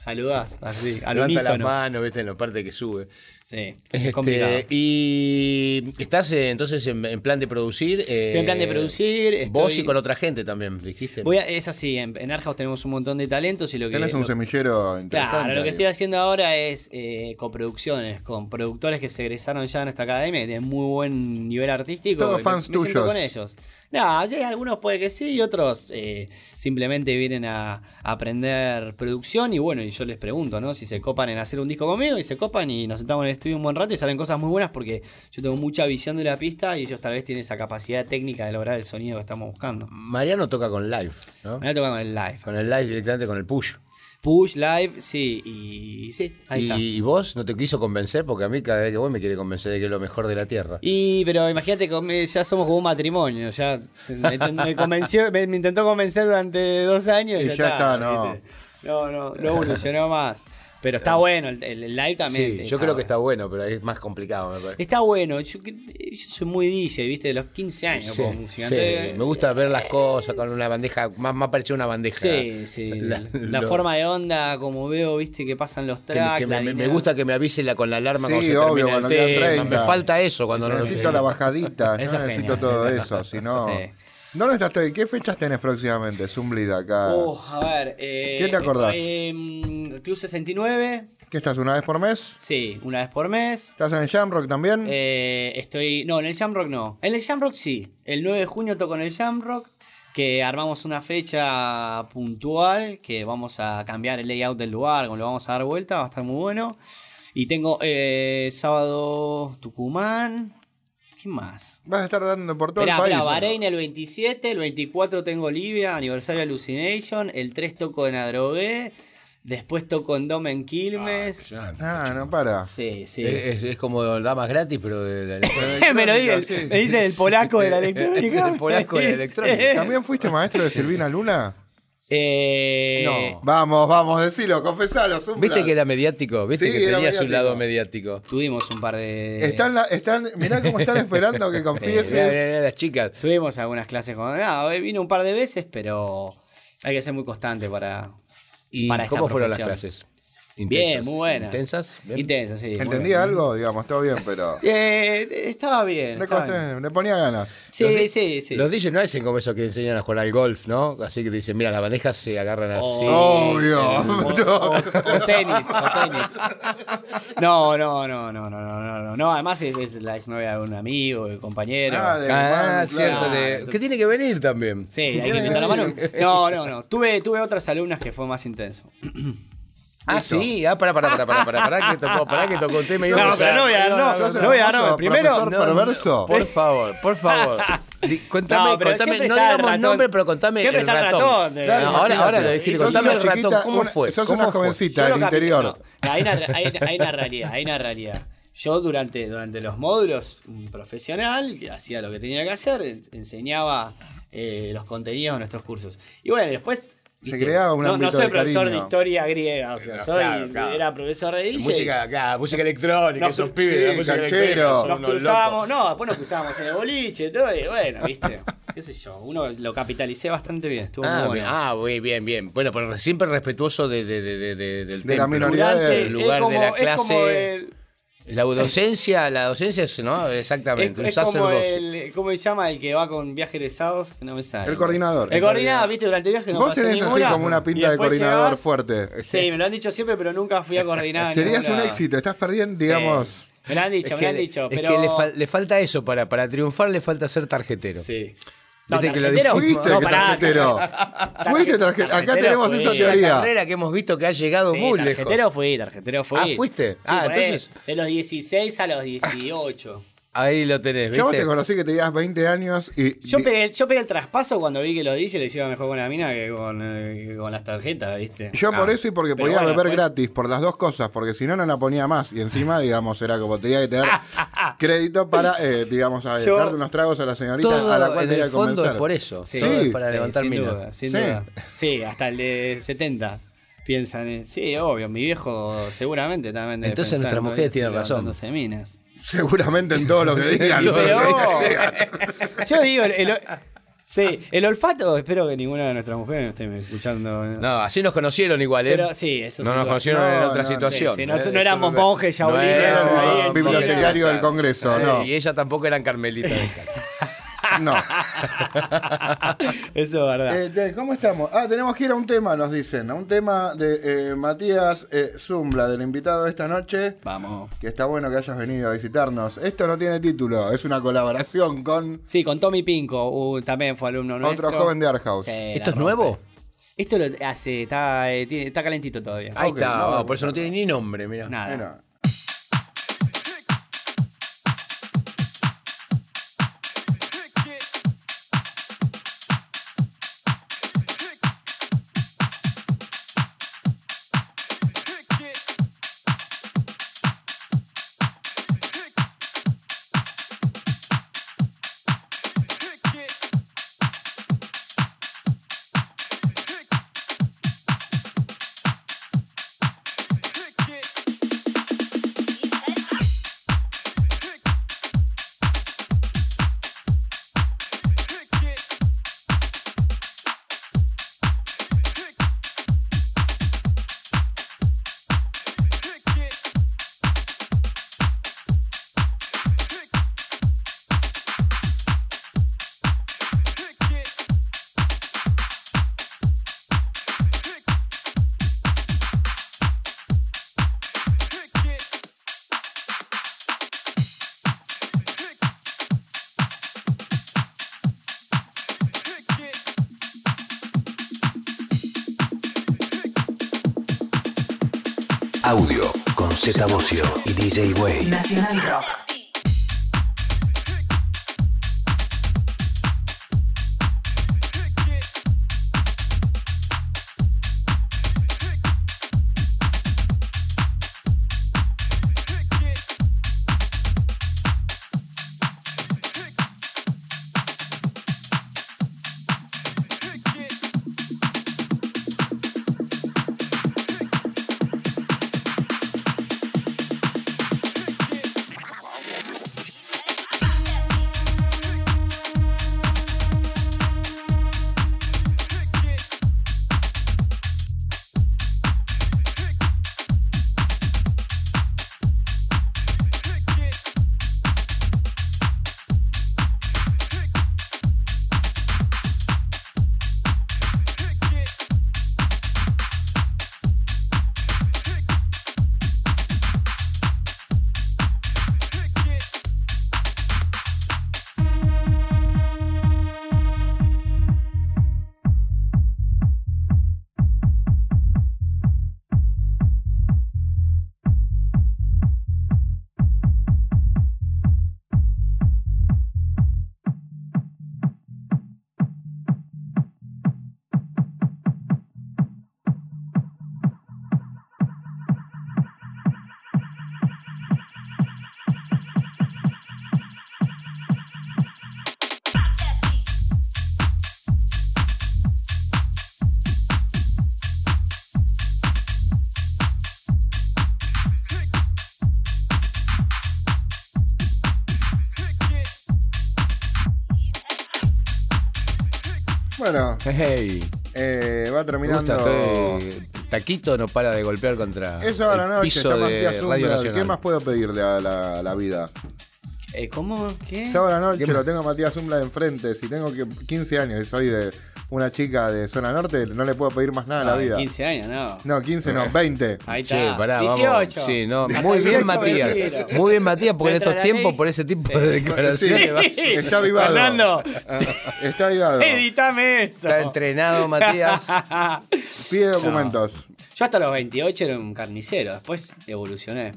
saludás así, al Levanta las manos, ¿viste? En la parte que sube. Sí, es Este, complicado. y estás eh, entonces en, en plan de producir. eh, Estoy en plan de producir. Vos y con otra gente también, dijiste. Voy a- es así, en, en tenemos un montón de talentos y lo que... Tenés un lo- semillero interesante. Claro, lo que estoy haciendo ahora es eh, coproducciones con productores que se egresaron ya en nuestra academia, tienen muy buen nivel artístico. Todos Me- fans me siento tuyos. con ellos. No, sí, algunos puede que sí y otros eh, simplemente vienen a, a aprender producción y bueno, y yo les pregunto, ¿no? Si se copan en hacer un disco conmigo y se copan y nos sentamos en el estudio un buen rato y salen cosas muy buenas porque yo tengo mucha visión de la pista y ellos tal vez tienen esa capacidad técnica de lograr el sonido que estamos buscando. Mariano toca con live, ¿no? Me voy a tocar con el live. Con el live directamente con el push. Push, live, sí, y sí, ahí y, está. y vos no te quiso convencer porque a mí cada vez que voy me quiere convencer de que es lo mejor de la tierra. Y, pero imagínate, que me- ya somos como un matrimonio. Ya me, me convenció, me, me intentó convencer durante dos años. Y ya, está, no. ¿viste? No, no, no evolucionó más. Pero está bueno, el, el- live también. sí, yo creo que está bueno, pero es más complicado, me parece. Está bueno. Yo, que- yo soy muy DJ, ¿viste? De los 15 años Sí, como música. sí, me gusta ver las cosas con una bandeja, más, más parecida a una bandeja. Sí, sí. La- La, lo- forma de onda, como veo, ¿viste? Que pasan los que me- tracks. que me, la me- me gusta que me avise la, con la alarma Sí, cuando se obvio, termina cuando el tema. 30. Me falta eso cuando no Necesito tengo. la bajadita, no es necesito todo eso, si no... ¿Dónde estás? ¿Qué fechas tenés próximamente? Zumblid acá. Uh, a ver. Eh, ¿Qué te acordás? eh, Club 69. ¿Qué estás una vez por mes? Sí, una vez por mes. ¿Estás en el Jamrock también? Eh, estoy. No, en el Jamrock no. En el Jamrock sí. El 9 de junio toco en el Jamrock. Que armamos una fecha puntual. Que vamos a cambiar el layout del lugar. Como lo vamos a dar vuelta. Va a estar muy bueno. Y tengo eh, sábado Tucumán. ¿Qué más? Vas a estar dando por todo Esperá, el país. esperá, Bahrein el 27, el 24 tengo Olivia, aniversario de Hallucination, el 3 toco en Adrogué, después toco en Dome en Quilmes. Ya, Ah, no para. Sí, sí. Es, es como damas gratis, pero de la me lo dice, sí. me dice el polaco de la electrónica. El polaco de la electrónica. ¿También fuiste maestro de Silvina Luna? Eh, No. Vamos, vamos, decilo, confesalo. Zumbla. ¿Viste que era mediático? ¿Viste Sí, que era tenía su mediático. lado mediático? Tuvimos un par de. Están, la- están, mirá cómo están esperando que confieses. mirá, mirá, mirá, las chicas. Tuvimos algunas clases con. No, vino un par de veces, pero hay que ser muy constante para. ¿Y Para esta cómo fueron las profesión. Bien, muy buenas. ¿Intensas? Bien. Intensas, sí. ¿Entendía algo? Digamos, todo bien, pero. Eh, estaba bien. Le, estaba costé- bien. le ponía ganas. Sí, Los sí, sí. Los DJs no hacen como eso que enseñan a jugar al golf, ¿no? Así que dicen, mira, las bandejas se agarran así. Obvio. O, o- o tenis, o tenis. No, no, no, no, no, no, no, no. No, además es, es la exnovia de un amigo, de compañero. Ah, de- Ah, cierto. claro. de- Que tiene que venir también. Sí, hay que invitar a Manu. No, no, no. Tuve, tuve otras alumnas que fue más intenso. Ah, sí. Ah, pará, pará, pará, pará, pará, pará, que tocó, pará, que tocó un tema. y No, pero no voy a- no, no, no voy a- no, Primero, profesor perverso. Por favor, por favor. Di- Contame, No, pero contame, siempre no está el digamos ratón. nombre, pero contame Siempre el está el ratón. ratón de- Claro, Claro, ahora, ahora decirle, Sos contame una el ratón, chiquita, ¿cómo una- fue? sos ¿Cómo una fue? jovencita Yo del lo capi- interior. no, hay, una, hay, hay una realidad, hay una realidad. Yo durante, durante los módulos, un profesional, que hacía lo que tenía que hacer, en- enseñaba eh, los contenidos de nuestros cursos. Y bueno, después... Se creaba un no, ámbito no soy de profesor de historia griega, o sea, soy, claro, claro. era profesor de DJ. Música, claro, música electrónica, No, esos sí, pibes la música electrónica Nos cruzábamos, locos. no, después nos cruzábamos en el boliche, todo, y bueno, viste, qué sé yo, uno lo capitalicé bastante bien, estuvo Ah, muy bien, bueno. ah, muy bien, bien. Bueno, pero siempre respetuoso de, de, de, de- de- del De la minoría Durante- de- el lugar es como, de la es como clase. el, La docencia, la docencia es, ¿no? es, Exactamente, un es como el, ¿cómo se llama? El que va con viajes egresados, que no me sale. El coordinador. El coordinador, viste, durante el viaje no Vos tenés así ninguna, como una pinta de coordinador llegabas- fuerte. Sí, me lo han dicho siempre, pero nunca fui a coordinar. Serías un éxito, estás perdiendo, digamos. Sí. Me lo han dicho, Es me lo han que- dicho, es pero... que le, fal- le falta eso, para, para triunfar le falta ser tarjetero. Sí. Viste que lo Fuiste no, que tarjetero. Fuiste tarjetero. Acá tarjetero tenemos fui. esa teoría. carrera que hemos visto que ha llegado Sí, muy lejos. tarjetero fui, tarjetero fui. Ah, ¿fuiste? Sí, Ah, entonces- De los 16 a los 18. Ahí lo tenés, Yo ¿viste? te conocí que tenías 20 años y. Yo pegué, yo pegué el traspaso cuando vi que lo dije, le iba mejor con la mina que con, eh, que con las tarjetas, ¿viste? Yo por Ah. eso y porque podía bueno, beber pues- gratis, por las dos cosas, porque si no, no la ponía más. Y encima, digamos, era como tenía que tener crédito para, eh, digamos, a Yo- darle unos tragos a la señorita Todo a la cual en tenía el que fondo convencer. es por eso. Sí, todo es para Sí, levantar sin mina. duda, sin Sí. duda. Sí, hasta el de 70 piensan en... Sí, obvio, mi viejo seguramente también debe Entonces mujeres eso, tienen razón. minas. Seguramente en todo lo que digan. Pero lo yo digo, el, el- sí, el olfato, espero que ninguna de nuestras mujeres me esté escuchando. No, así nos conocieron igual, ¿eh? Pero sí, eso no nos conocieron No, en otra no, situación. Sí, sí, no, ¿eh? no éramos monjes No ahí en bibliotecario del Congreso, Sí, no. Y ella tampoco eran carmelitas. No. Eso es verdad. Eh, ¿Cómo estamos? Ah, tenemos que ir a un tema, nos dicen. A un tema de eh, Matías eh, Zumbla, del invitado de esta noche. Vamos. Que está bueno que hayas venido a visitarnos. Esto no tiene título, es una colaboración con Sí, con Tommy Pinco, uh, también fue alumno nuestro. otro joven de Art House. Sí, ¿Esto es nuevo? Esto lo hace, está, eh, tiene- está calentito todavía. Ahí está, no, por eso no tiene ni nombre, mira. Nada. Mira. Z Bocio y DJ Way. Nacional Rock. Hey, eh, va terminando. gusta, estoy- Taquito no para de golpear contra Es ahora el noche, piso está de Matías Radio. Nacional. ¿Qué más puedo pedirle a la, a la vida? Eh, ¿Cómo? ¿Qué? Sábado a la noche ¿Qué lo tengo a Matías Zumbla enfrente. Si tengo que 15 años y soy de una chica de zona norte, no le puedo pedir más nada a la Ah, vida. 15 años, no. No, 15 no, 20. Ahí está. Che, pará, 18. vamos. Sí, no, muy bien 18 Matías. Muy bien Matías, porque en estos tiempos, por ese tipo de declaraciones, vas- Está avivado. Fernando, Está avivado. editame eso. está entrenado Matías. Pide documentos. Yo hasta los 28 era un carnicero, después evolucioné.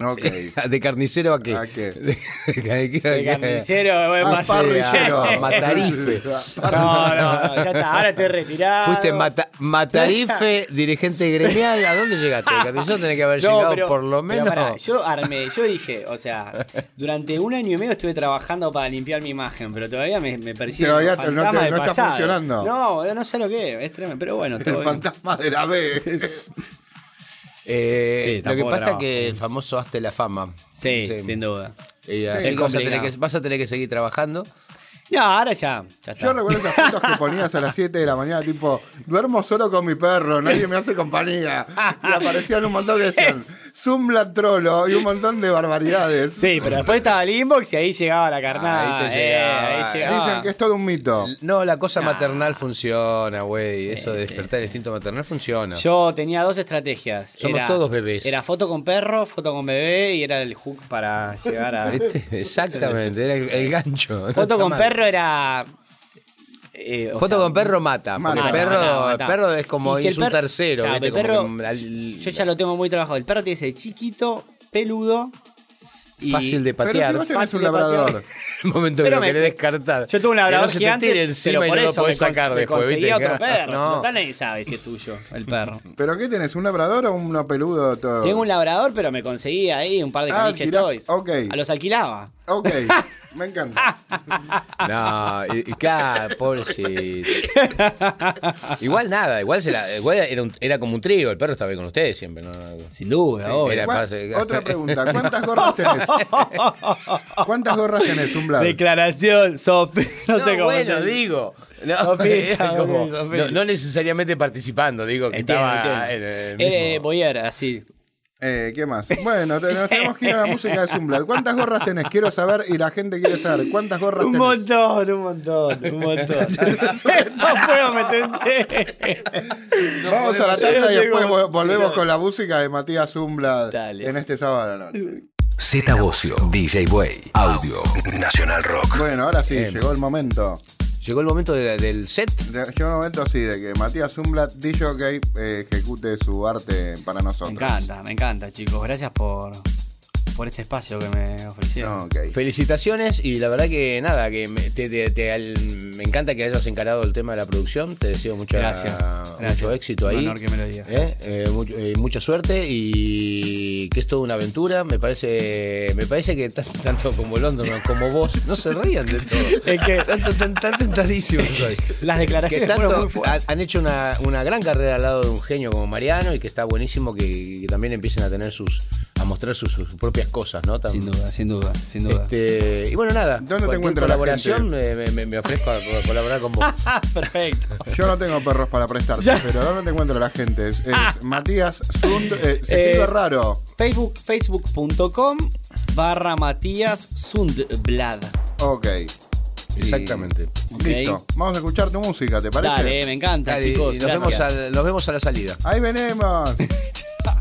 Ok. ¿De carnicero a qué? ¿A qué? De, de- de- De carnicero, más parrillero. a Matarife. No, no, ya está, ahora estoy retirado. Fuiste mata- Matarife, dirigente gremial. ¿A dónde llegaste? Carnicero tenés que haber No, llegado pero- por lo menos. pará, yo armé, yo dije, o sea, durante un año y medio estuve trabajando para limpiar mi imagen, pero todavía me, me persigue. Todavía no te- no está pasado. funcionando. No, no sé lo que es, es tremendo, pero bueno, todo El bien. fantasma de la B. Eh, Sí, lo que pasa es que el famoso hazte la fama. Sí, Sí. sin duda. Y así vas, a tener que, vas a tener que seguir trabajando. No, ahora ya, ya está. Yo recuerdo esas fotos que ponías a las 7 de la mañana, tipo, duermo solo con mi perro, nadie me hace compañía. Y aparecían un montón que decían, Zumbla Trollo y un montón de barbaridades. Sí, pero después estaba el inbox y ahí llegaba la carnada. Ahí te eh, llegaba. ahí llegaba. Dicen que es todo un mito. No, la cosa maternal funciona, güey. Eso de despertar el instinto maternal funciona. Yo tenía dos estrategias. Somos Era- todos bebés. Era foto con perro, foto con bebé y era el hook para llegar a. ¿Viste? Exactamente, era el, el gancho. No Foto está con mal. perro era. eh, Foto sea, con perro mata. Mata, el perro, mata, mata. el perro es como si es un perro- tercero. Claro, ¿viste? el Como perro- que al- Yo ya lo tengo muy trabajado. El perro tiene ese chiquito, peludo. Y fácil de Pero patear. si vos tenés un labrador. el momento que Pero lo me- querés descartar. Yo tuve un Que labrador no se gigante, te tire encima pero y por no lo eso podés me, sacar me después, conseguí ¿viste? otro perro. No. Si total nadie sabe si es tuyo, el perro. ¿Pero qué tenés? ¿Un labrador o uno peludo todo? Tengo un labrador, pero me conseguí ahí un par de Ah, caniche alquilá- toys. ok. A los alquilaba. Ok, me encanta. No, y, y claro, pobrecito. Igual nada, igual, se la, igual era, un- era como un trío, el perro estaba ahí con ustedes siempre. ¿no? Sin duda, obvio. era- ¿Cuán- pase- Otra pregunta, ¿cuántas gorras tenés? ¿Cuántas gorras tenés, un blad? Declaración, Sofi. No, No, sé cómo. bueno, se- digo. No, Sofi, era como- ok, Sofi. no, no necesariamente participando, digo que Entiendo, estaba entiendo. en el Eh, mismo- Boyer, así. Eh, ¿Qué más? Bueno, te- nos tenemos que ir a la música de Zumblat. ¿Cuántas gorras tenés? Quiero saber y la gente quiere saber. ¿Cuántas gorras Un tenés? montón, un montón, un montón. no puedo meterte. Vamos a la tanda y después tengo- volvemos con la música de Matías Zumblat Dale. en este sábado a la noche. Z Bocio, DJ Way, Audio, Nacional Rock. Bueno, ahora sí, Bien. llegó el momento. Llegó el momento de- del set. De- Llegó el momento, sí, de que Matías Zumblat, DJ, eh, ejecute su arte para Me nosotros. encanta, me encanta, chicos. Gracias por, por este espacio que me ofrecieron. Felicitaciones y la verdad que nada, que me, te- te- te- al- me encanta que hayas encarado el tema de la producción. Te deseo mucha, Gracias, gracias. mucho éxito Un ahí. honor que me lo digas, ¿Eh? Eh, mucho- eh, mucha suerte y que es toda una aventura. Me parece me parece que tan- tanto como London como vos no se rían de todo. Es que- tanto, tan, tan tentadísimos soy. Las Que declaraciones tanto fueron muy han hecho una, una gran carrera al lado de un genio como Mariano y que está buenísimo que, que también empiecen a tener sus mostrar sus, sus propias cosas, ¿no? Tan- Sin duda, sin duda, sin duda. este, y bueno, nada. ¿Dónde te encuentra la colaboración me, me- me- ofrezco a co- colaborar con vos. Perfecto. Yo no tengo perros para prestarte, Ya. pero ¿dónde te encuentro la gente? Es, es Matías Zund, eh, se Eh, escribe raro. Facebook, facebook.com barra Matías Sundblad. Ok. Exactamente. Listo. Vamos a escuchar tu música, ¿te parece? Dale, me encanta, Dale, chicos. y nos, vemos gracias. al- nos vemos a la salida. Ahí venimos.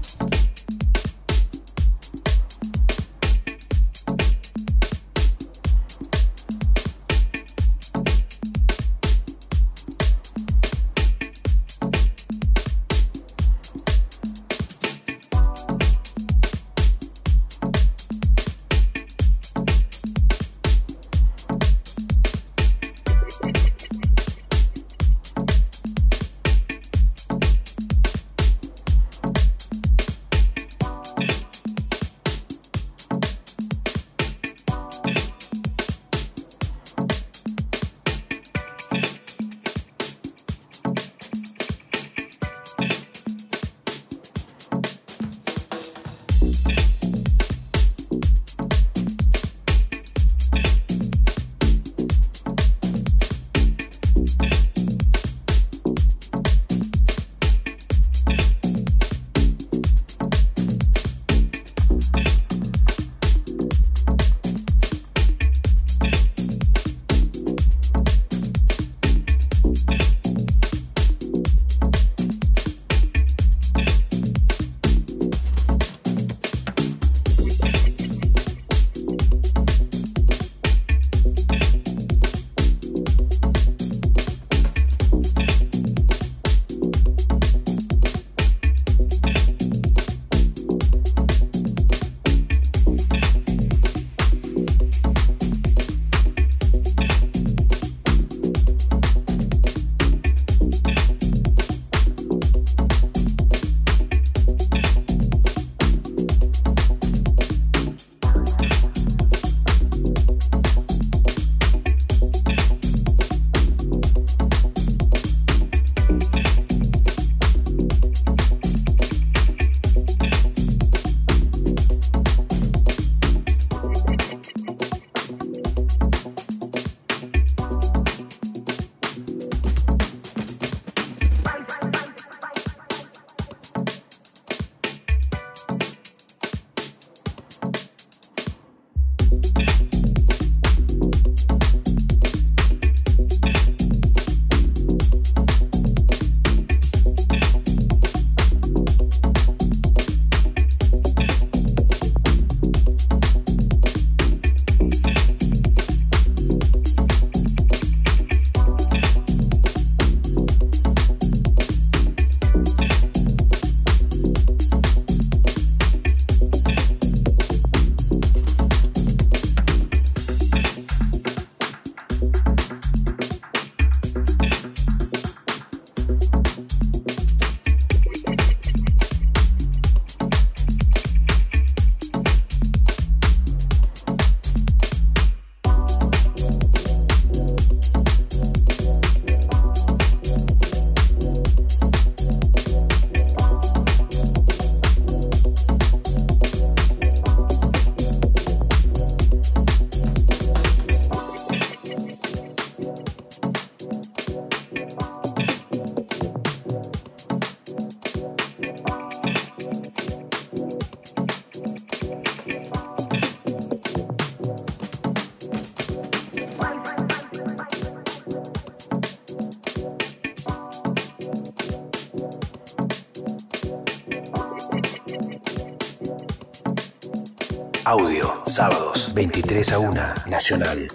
23 a 1, Nacional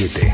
7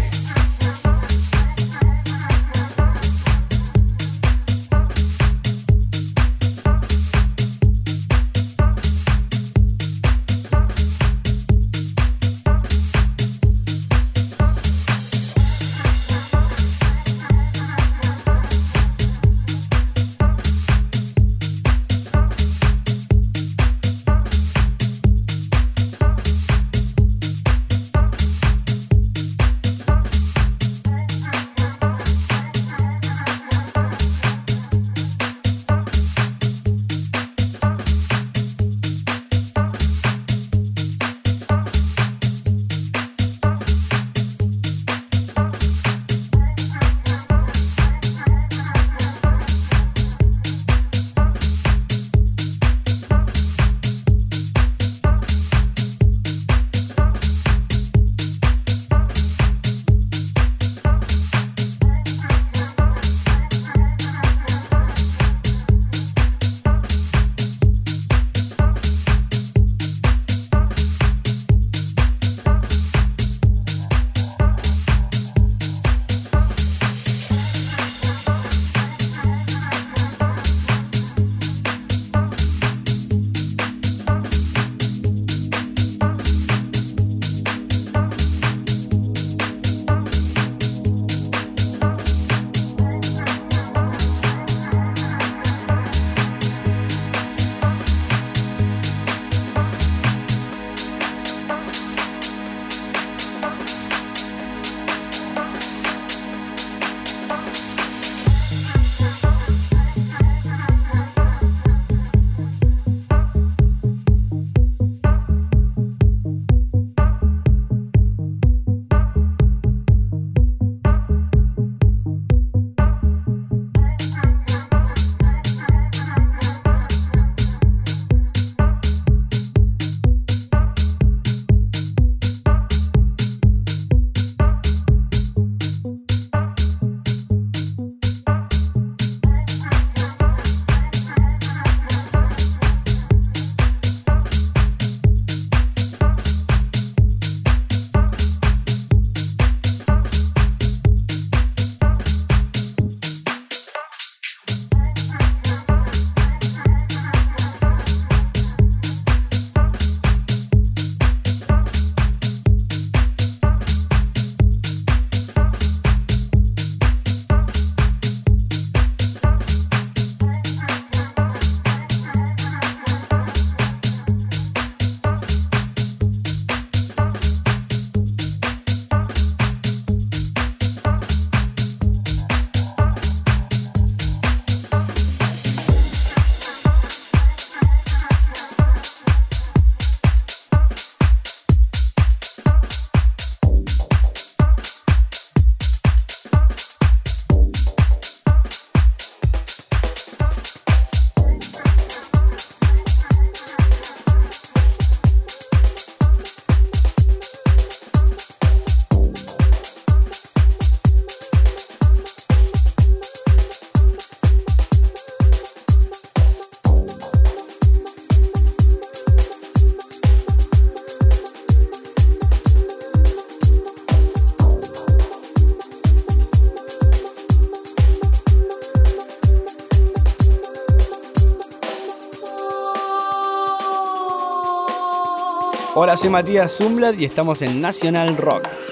soy Matías Zumblad y estamos en Nacional Rock.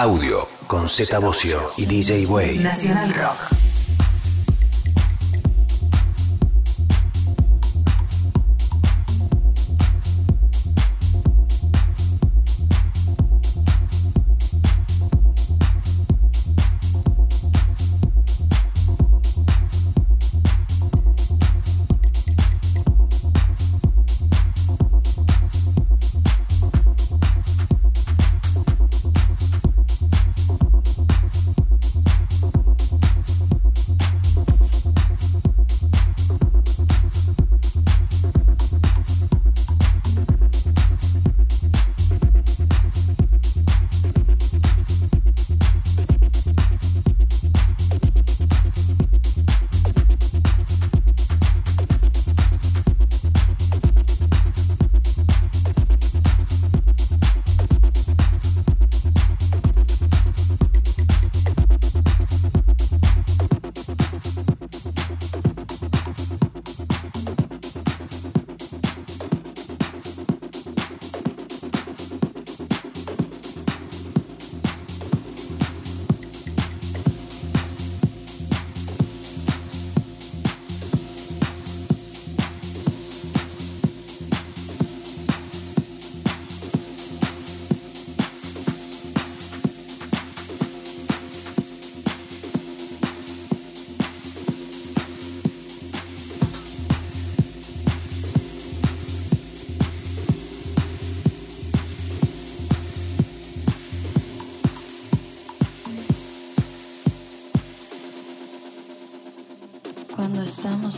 Audio con Z Bocio y DJ Way. Nacional Rock.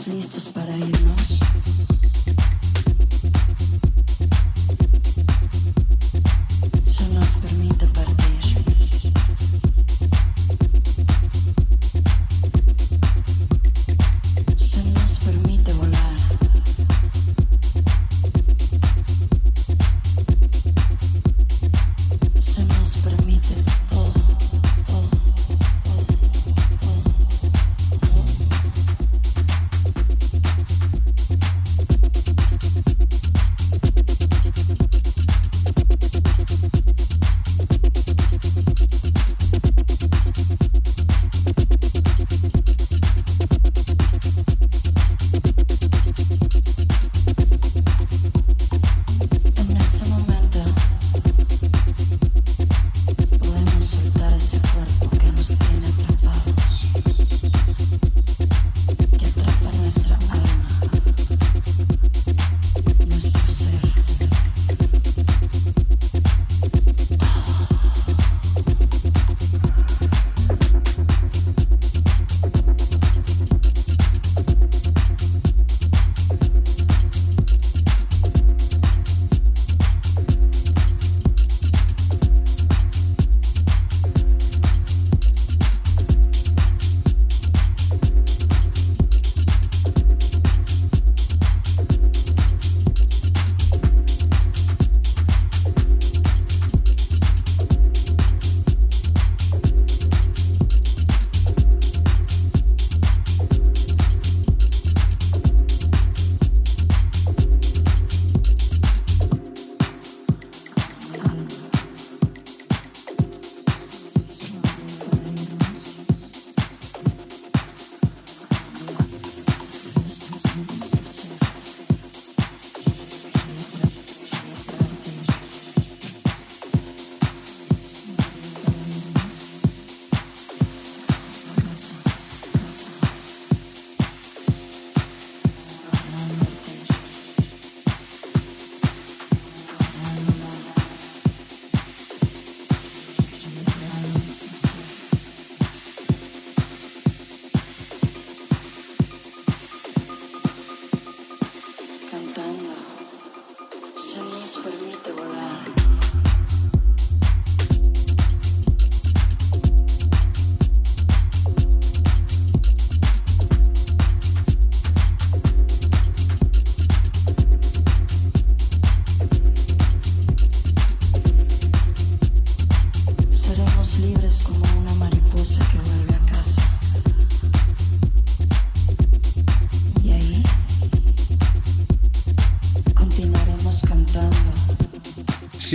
listos para ir.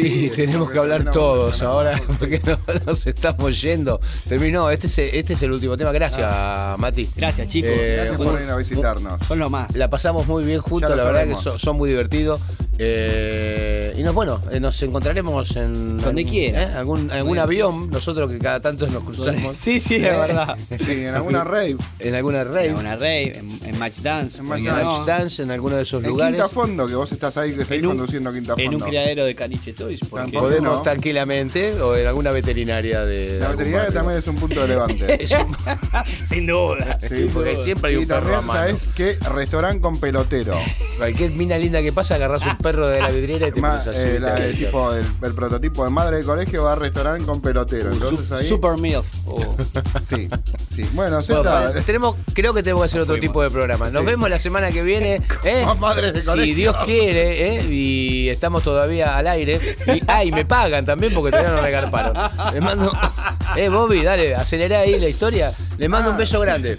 Sí, tenemos que hablar todos ahora porque no- nos estamos yendo. Terminó, este es, este es el último tema. Gracias, Mati. Gracias, chicos. Eh, Gracias por venir a visitarnos. Son lo más. La pasamos muy bien juntos, la verdad sabemos. que son, son muy divertidos. Eh, y nos, bueno, eh, nos encontraremos en Donde algún- quiera. ¿eh? algún, algún avión, nosotros que cada tanto nos cruzamos. Sí, sí, es verdad. Sí, en alguna rave. En alguna rave, En una rave, en, en Match Dance. En ¿por Match en no? Dance, en alguno de esos En lugares. Quinta Fondo, que vos estás ahí, que seguís En un- conduciendo Quinta En un Fondo. criadero de caniche toys. ¿por qué Tampoco. no? Podemos no. tranquilamente o en alguna veterinaria de. La veterinaria también es un punto de levante. Un- Sin duda. Sí, sin porque duda. siempre hay y un perro a también mano. sabes que restaurante con pelotero. Cualquier mina linda que pasa, agarras un perro de la vidriera y te pones así. eh, el, el, el prototipo de madre de colegio va a restaurante con pelotero. Entonces Su- ahí. Super MILF. Sí, sí. Bueno, tenemos, creo que tenemos que hacer otro tipo de programa. Nos vemos la semana que viene. ¿eh? Más madres de si colegio. Dios quiere, ¿eh? y estamos todavía al aire. Y, ah, y me pagan también porque todavía no regarparon. Le mando. Eh, Bobby, dale, acelerá ahí la historia. Le mando un beso grande.